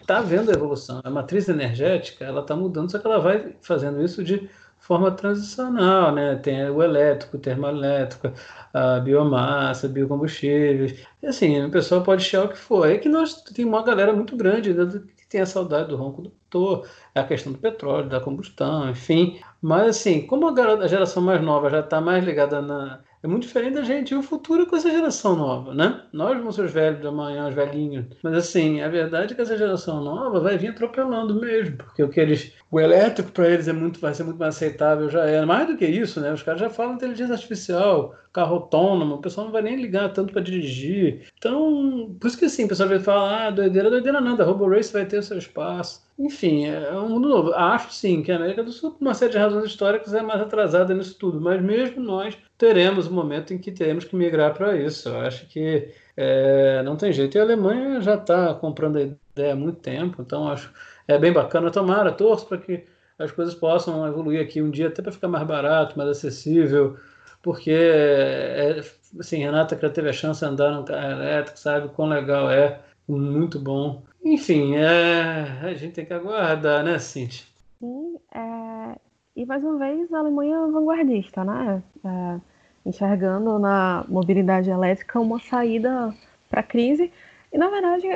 está é, vendo a evolução. A matriz energética ela está mudando, só que ela vai fazendo isso de forma transicional, né? Tem o elétrico, o termoelétrico, a biomassa, biocombustíveis. E assim, o pessoal pode achar o que for. É que nós tem uma galera muito grande que tem a saudade do ronco do motor, é a questão do petróleo, da combustão, enfim. Mas assim, como a geração mais nova já está mais ligada na é muito diferente da gente. E o futuro é com essa geração nova, né? Nós vamos ser os velhos de amanhã, os velhinhos. Mas assim, a verdade é que essa geração nova vai vir atropelando mesmo, porque o que eles. O elétrico para eles é muito, vai ser muito mais aceitável, já é. Mais do que isso, né? Os caras já falam inteligência artificial, carro autônomo, o pessoal não vai nem ligar tanto para dirigir. Então, por isso que assim, o pessoal vai falar, ah, doideira, doideira nada, Robo Race vai ter o seu espaço. Enfim, é um mundo novo. Acho sim que a América do Sul, por uma série de razões históricas, é mais atrasada nisso tudo, mas mesmo nós teremos um momento em que teremos que migrar para isso. Eu acho que é, não tem jeito. E a Alemanha já está comprando a ideia há muito tempo, então acho é bem bacana. Tomara, torço para que as coisas possam evoluir aqui um dia, até para ficar mais barato, mais acessível porque é, assim, Renata que já teve a chance de andar num carro elétrico, sabe quão legal é, muito bom. Enfim, é, a gente tem que aguardar, né, Cintia? Sim, é, e mais uma vez a Alemanha é vanguardista, né? É, enxergando na mobilidade elétrica uma saída para a crise e, na verdade,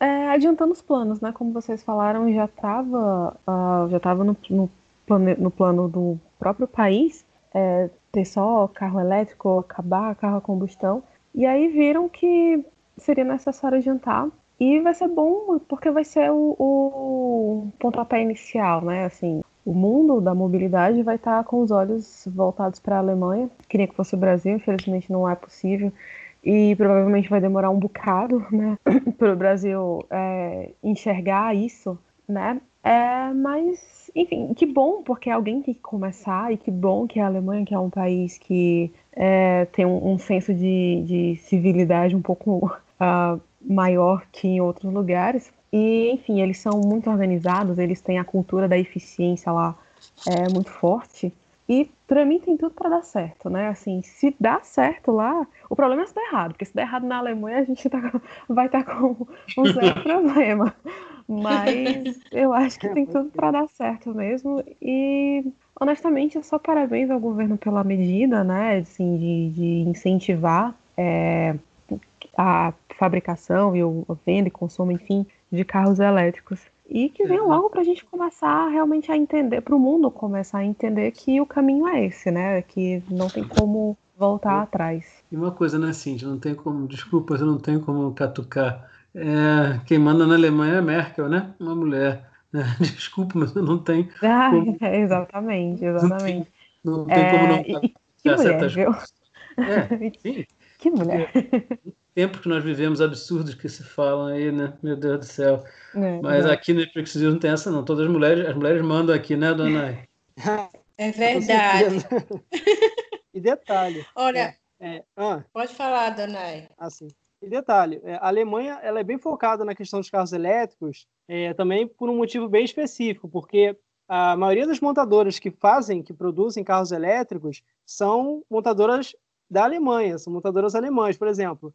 é, adiantando os planos, né? Como vocês falaram, já estava uh, já tava no, no, plane, no plano do próprio país é, ter só carro elétrico, acabar carro a combustão. E aí viram que seria necessário adiantar. E vai ser bom porque vai ser o, o pontapé inicial, né? Assim, o mundo da mobilidade vai estar com os olhos voltados para a Alemanha. Queria que fosse o Brasil, infelizmente não é possível. E provavelmente vai demorar um bocado, né, para o Brasil é, enxergar isso, né? É, mas, enfim, que bom, porque alguém tem que começar, e que bom que a Alemanha, que é um país que é, tem um, um, senso de, de civilidade um pouco uh, maior que em outros lugares, e, enfim, eles são muito organizados, eles têm a cultura da eficiência lá é, muito forte. E para mim tem tudo para dar certo, né? Assim, se dá certo lá, o problema é se der errado, porque se der errado na Alemanha a gente tá, vai estar tá com um certo problema. Mas eu acho que tem tudo para dar certo mesmo. E honestamente, é só parabéns ao governo pela medida, né? Assim, de, de incentivar é, a fabricação e o venda e consumo, enfim, de carros elétricos. E que venha logo para a gente começar realmente a entender, para o mundo começar a entender que o caminho é esse, né? Que não tem como voltar atrás. E uma coisa, né, Cintia? Não tem como, desculpa, eu não tenho como catucar. É, quem manda na Alemanha é Merkel, né? Uma mulher. Né? Desculpa, mas eu não tenho. Ah, como... exatamente, exatamente. Não tem, não tem é, como não. E, que mulher, viu? É, sim. Que mulher. É tempos que nós vivemos absurdos que se falam aí, né? Meu Deus do céu. É, Mas é. aqui no Netflix não tem essa, não. Todas as mulheres, as mulheres mandam aqui, né, dona É verdade. e detalhe. Olha, é, é, ah, pode falar, dona Assim. E detalhe, é, a Alemanha ela é bem focada na questão dos carros elétricos, é, também por um motivo bem específico, porque a maioria das montadoras que fazem, que produzem carros elétricos, são montadoras da Alemanha, são montadoras alemãs, por exemplo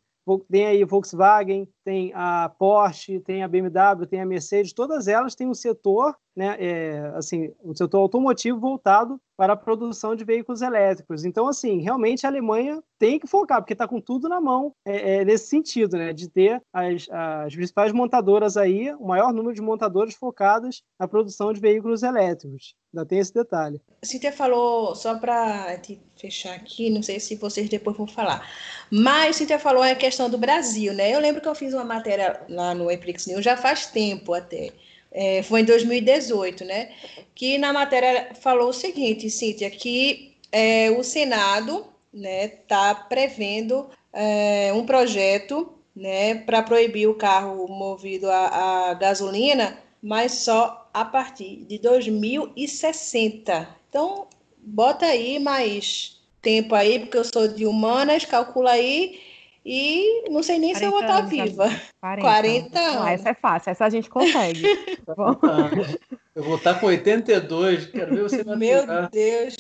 tem aí Volkswagen, tem a Porsche, tem a BMW, tem a Mercedes, todas elas têm um setor, né, é, assim, um setor automotivo voltado para a produção de veículos elétricos. Então, assim, realmente a Alemanha tem que focar, porque está com tudo na mão é, é, nesse sentido, né, de ter as, as principais montadoras aí, o maior número de montadoras focadas na produção de veículos elétricos. Ainda tem esse detalhe. Cíntia falou, só para fechar aqui, não sei se vocês depois vão falar, mas Cíntia falou a questão do Brasil, né? Eu lembro que eu fiz uma matéria lá no Eprix News já faz tempo até, é, foi em 2018, né? Que na matéria falou o seguinte, Cíntia, que é, o Senado né, está prevendo é, um projeto né, para proibir o carro movido a, a gasolina, mas só a partir de 2060. Então, bota aí mais tempo aí, porque eu sou de humanas, calcula aí. E não sei nem se eu vou estar viva. 40, 40 anos. Ah, essa é fácil, essa a gente consegue. eu vou estar com 82, quero ver você Meu Deus,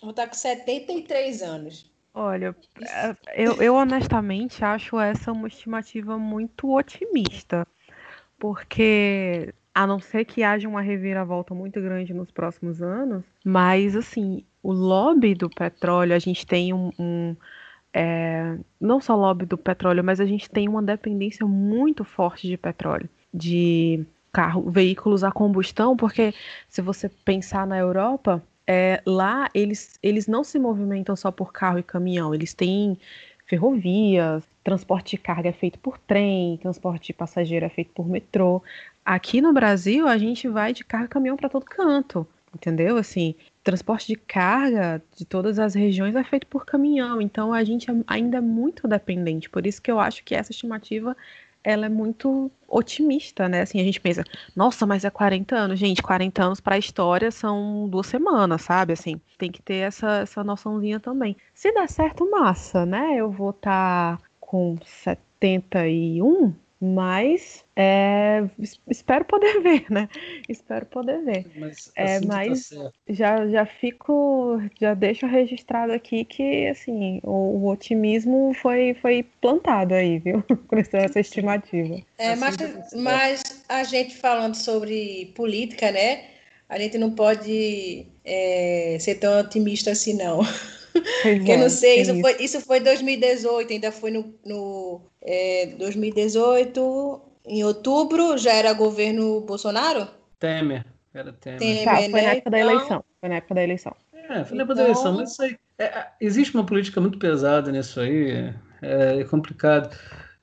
vou estar com 73 anos. Olha, eu, eu honestamente acho essa uma estimativa muito otimista, porque a não ser que haja uma reviravolta muito grande nos próximos anos, mas assim, o lobby do petróleo, a gente tem um, um é, não só lobby do petróleo, mas a gente tem uma dependência muito forte de petróleo, de carro, veículos a combustão, porque se você pensar na Europa, é, lá eles, eles não se movimentam só por carro e caminhão, eles têm ferrovias, transporte de carga é feito por trem, transporte de passageiro é feito por metrô. Aqui no Brasil, a gente vai de carro e caminhão para todo canto, entendeu? Assim, transporte de carga de todas as regiões é feito por caminhão, então a gente é ainda é muito dependente. Por isso que eu acho que essa estimativa ela é muito otimista, né? Assim, a gente pensa, nossa, mas é 40 anos. Gente, 40 anos para a história são duas semanas, sabe? Assim, tem que ter essa, essa noçãozinha também. Se der certo, massa, né? Eu vou estar tá com 71, mas é, espero poder ver, né? Espero poder ver. Mas, é, assim, mas tá já, já fico, já deixo registrado aqui que assim o, o otimismo foi, foi plantado aí, viu? Com essa estimativa. É, assim mas, tá mas a gente falando sobre política, né? A gente não pode é, ser tão otimista assim, não. que eu não sei, isso, isso, foi, isso foi 2018, ainda foi no, no é, 2018, em outubro, já era governo Bolsonaro? Temer, era Temer. Temer tá, foi né? na época da eleição. Foi na época da eleição. É, foi na época então... da eleição, mas isso aí, é, existe uma política muito pesada nisso aí, é, é complicado.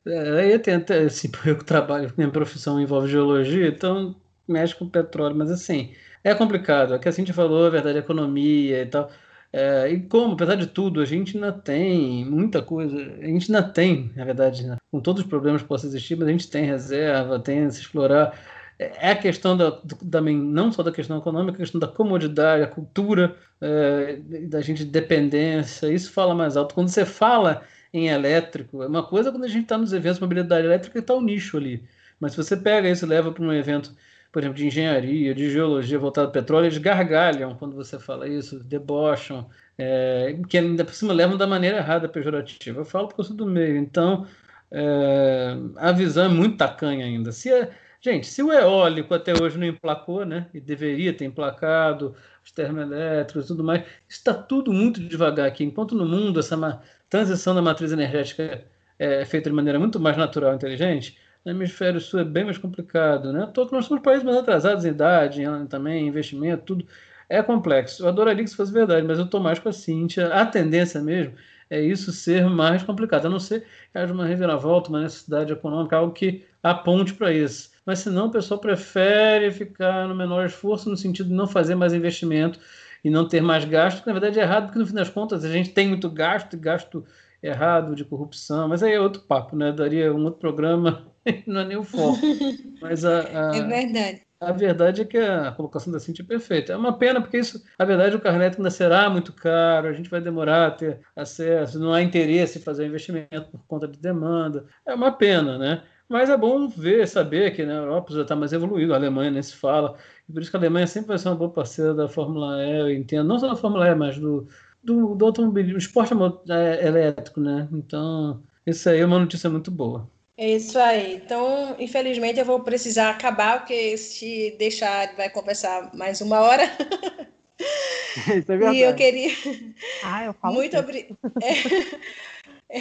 É, aí tem até, assim, eu que trabalho, minha profissão envolve geologia, então mexe com petróleo, mas assim, é complicado. É que a Cintia falou, a verdade, a economia e tal. É, e como, apesar de tudo, a gente ainda tem muita coisa, a gente ainda tem, na verdade, né, com todos os problemas que possam existir, mas a gente tem reserva, tem a se explorar. É, é a questão da, também, não só da questão econômica, a questão da comodidade, a cultura é, da gente dependência, isso fala mais alto. Quando você fala em elétrico, é uma coisa quando a gente está nos eventos de mobilidade elétrica e está o nicho ali. Mas se você pega isso e leva para um evento por exemplo, de engenharia, de geologia voltado ao petróleo, eles gargalham quando você fala isso, debocham, é, que ainda por cima levam da maneira errada, pejorativa. Eu falo eu sou do meio, então é, a visão é muito tacanha ainda. Se é, gente, se o eólico até hoje não emplacou, né, e deveria ter emplacado, os termoelétricos e tudo mais, está tudo muito devagar aqui. Enquanto no mundo essa transição da matriz energética é feita de maneira muito mais natural e inteligente, no hemisfério sul é bem mais complicado, né? Tô, nós somos países mais atrasados em idade, em, também, investimento, tudo. É complexo. Eu adoraria que isso fosse verdade, mas eu estou mais com a Cíntia. A tendência mesmo é isso ser mais complicado, a não ser que haja uma reviravolta, uma necessidade econômica, algo que aponte para isso. Mas senão o pessoal prefere ficar no menor esforço, no sentido de não fazer mais investimento e não ter mais gasto, que na verdade é errado, porque no fim das contas a gente tem muito gasto gasto errado de corrupção, mas aí é outro papo, né? Daria um outro programa não é nem o foco. Mas a, a, é verdade. A verdade é que a colocação da Cintia é perfeita. É uma pena, porque isso, a verdade, o carnet ainda será muito caro, a gente vai demorar a ter acesso, não há interesse em fazer investimento por conta de demanda. É uma pena, né? Mas é bom ver, saber que na né, Europa já está mais evoluído, a Alemanha nem se fala. E por isso que a Alemanha sempre vai ser uma boa parceira da Fórmula E, eu entendo. Não só da Fórmula E, mas do, do, do automobilismo, esporte é, elétrico, né? Então, isso aí é uma notícia muito boa. É isso aí. Então, infelizmente, eu vou precisar acabar, porque se deixar, vai conversar mais uma hora. Isso é verdade. E eu queria. Ah, eu falo. Muito obrigada. É...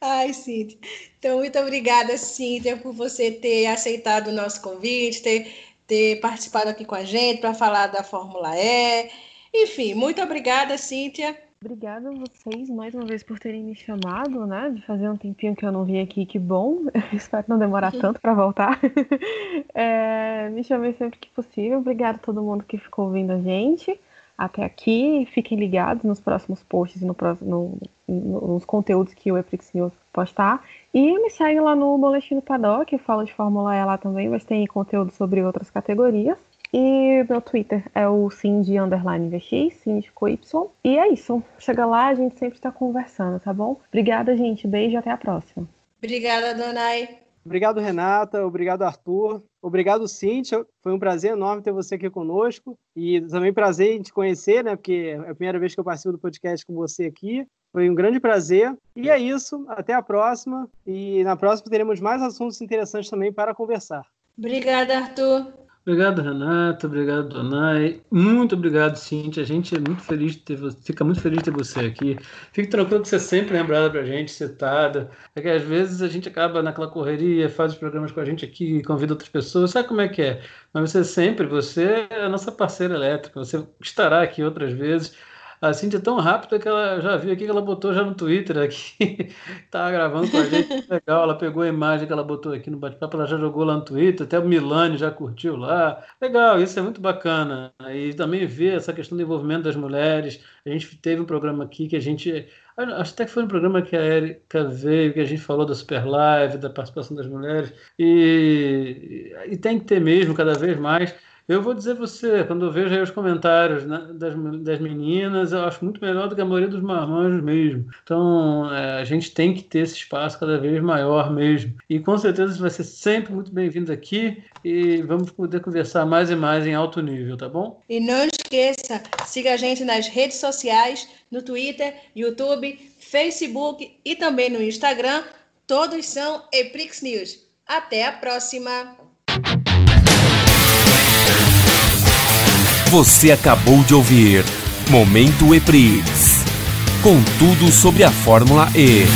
Ai, Cíntia. Então, muito obrigada, Cíntia, por você ter aceitado o nosso convite, ter, ter participado aqui com a gente para falar da Fórmula E. Enfim, muito obrigada, Cíntia. Obrigada a vocês mais uma vez por terem me chamado, né? De fazer um tempinho que eu não vim aqui, que bom. Espero não demorar tanto para voltar. é, me chamei sempre que possível. Obrigada a todo mundo que ficou ouvindo a gente até aqui. Fiquem ligados nos próximos posts e no, no, nos conteúdos que o Eprix News postar. E me segue lá no Boletim do Paddock, que fala de Fórmula E lá também, mas tem conteúdo sobre outras categorias. E meu Twitter é o Cindy Underline VX, Cindy com Y. E é isso. Chega lá, a gente sempre está conversando, tá bom? Obrigada, gente. Beijo e até a próxima. Obrigada, Donai. Obrigado, Renata. Obrigado, Arthur. Obrigado, Cíntia. Foi um prazer enorme ter você aqui conosco. E também prazer em te conhecer, né? Porque é a primeira vez que eu participo do podcast com você aqui. Foi um grande prazer. E é isso. Até a próxima. E na próxima teremos mais assuntos interessantes também para conversar. Obrigada, Arthur. Obrigado, Renata. Obrigado, Donai. Muito obrigado, Cintia. A gente é muito feliz de ter você, fica muito feliz de ter você aqui. Fique tranquilo que você é sempre lembrada pra gente, citada. É que às vezes a gente acaba naquela correria, faz os programas com a gente aqui, convida outras pessoas, sabe como é que é? Mas você sempre, você é a nossa parceira elétrica, você estará aqui outras vezes. A Cintia tão rápida que ela já viu aqui que ela botou já no Twitter aqui. Tava gravando com a gente, legal. Ela pegou a imagem que ela botou aqui no bate-papo, ela já jogou lá no Twitter, até o Milani já curtiu lá. Legal, isso é muito bacana. E também ver essa questão do envolvimento das mulheres. A gente teve um programa aqui que a gente. Acho até que foi um programa que a Erika veio, que a gente falou da Super Live, da participação das mulheres. E, e tem que ter mesmo, cada vez mais eu vou dizer você, quando eu vejo aí os comentários né, das, das meninas, eu acho muito melhor do que a maioria dos marmanjos mesmo. Então, é, a gente tem que ter esse espaço cada vez maior mesmo. E com certeza você vai ser sempre muito bem-vindo aqui e vamos poder conversar mais e mais em alto nível, tá bom? E não esqueça, siga a gente nas redes sociais, no Twitter, YouTube, Facebook e também no Instagram. Todos são Eprix News. Até a próxima! Você acabou de ouvir Momento E-Prix com tudo sobre a Fórmula E.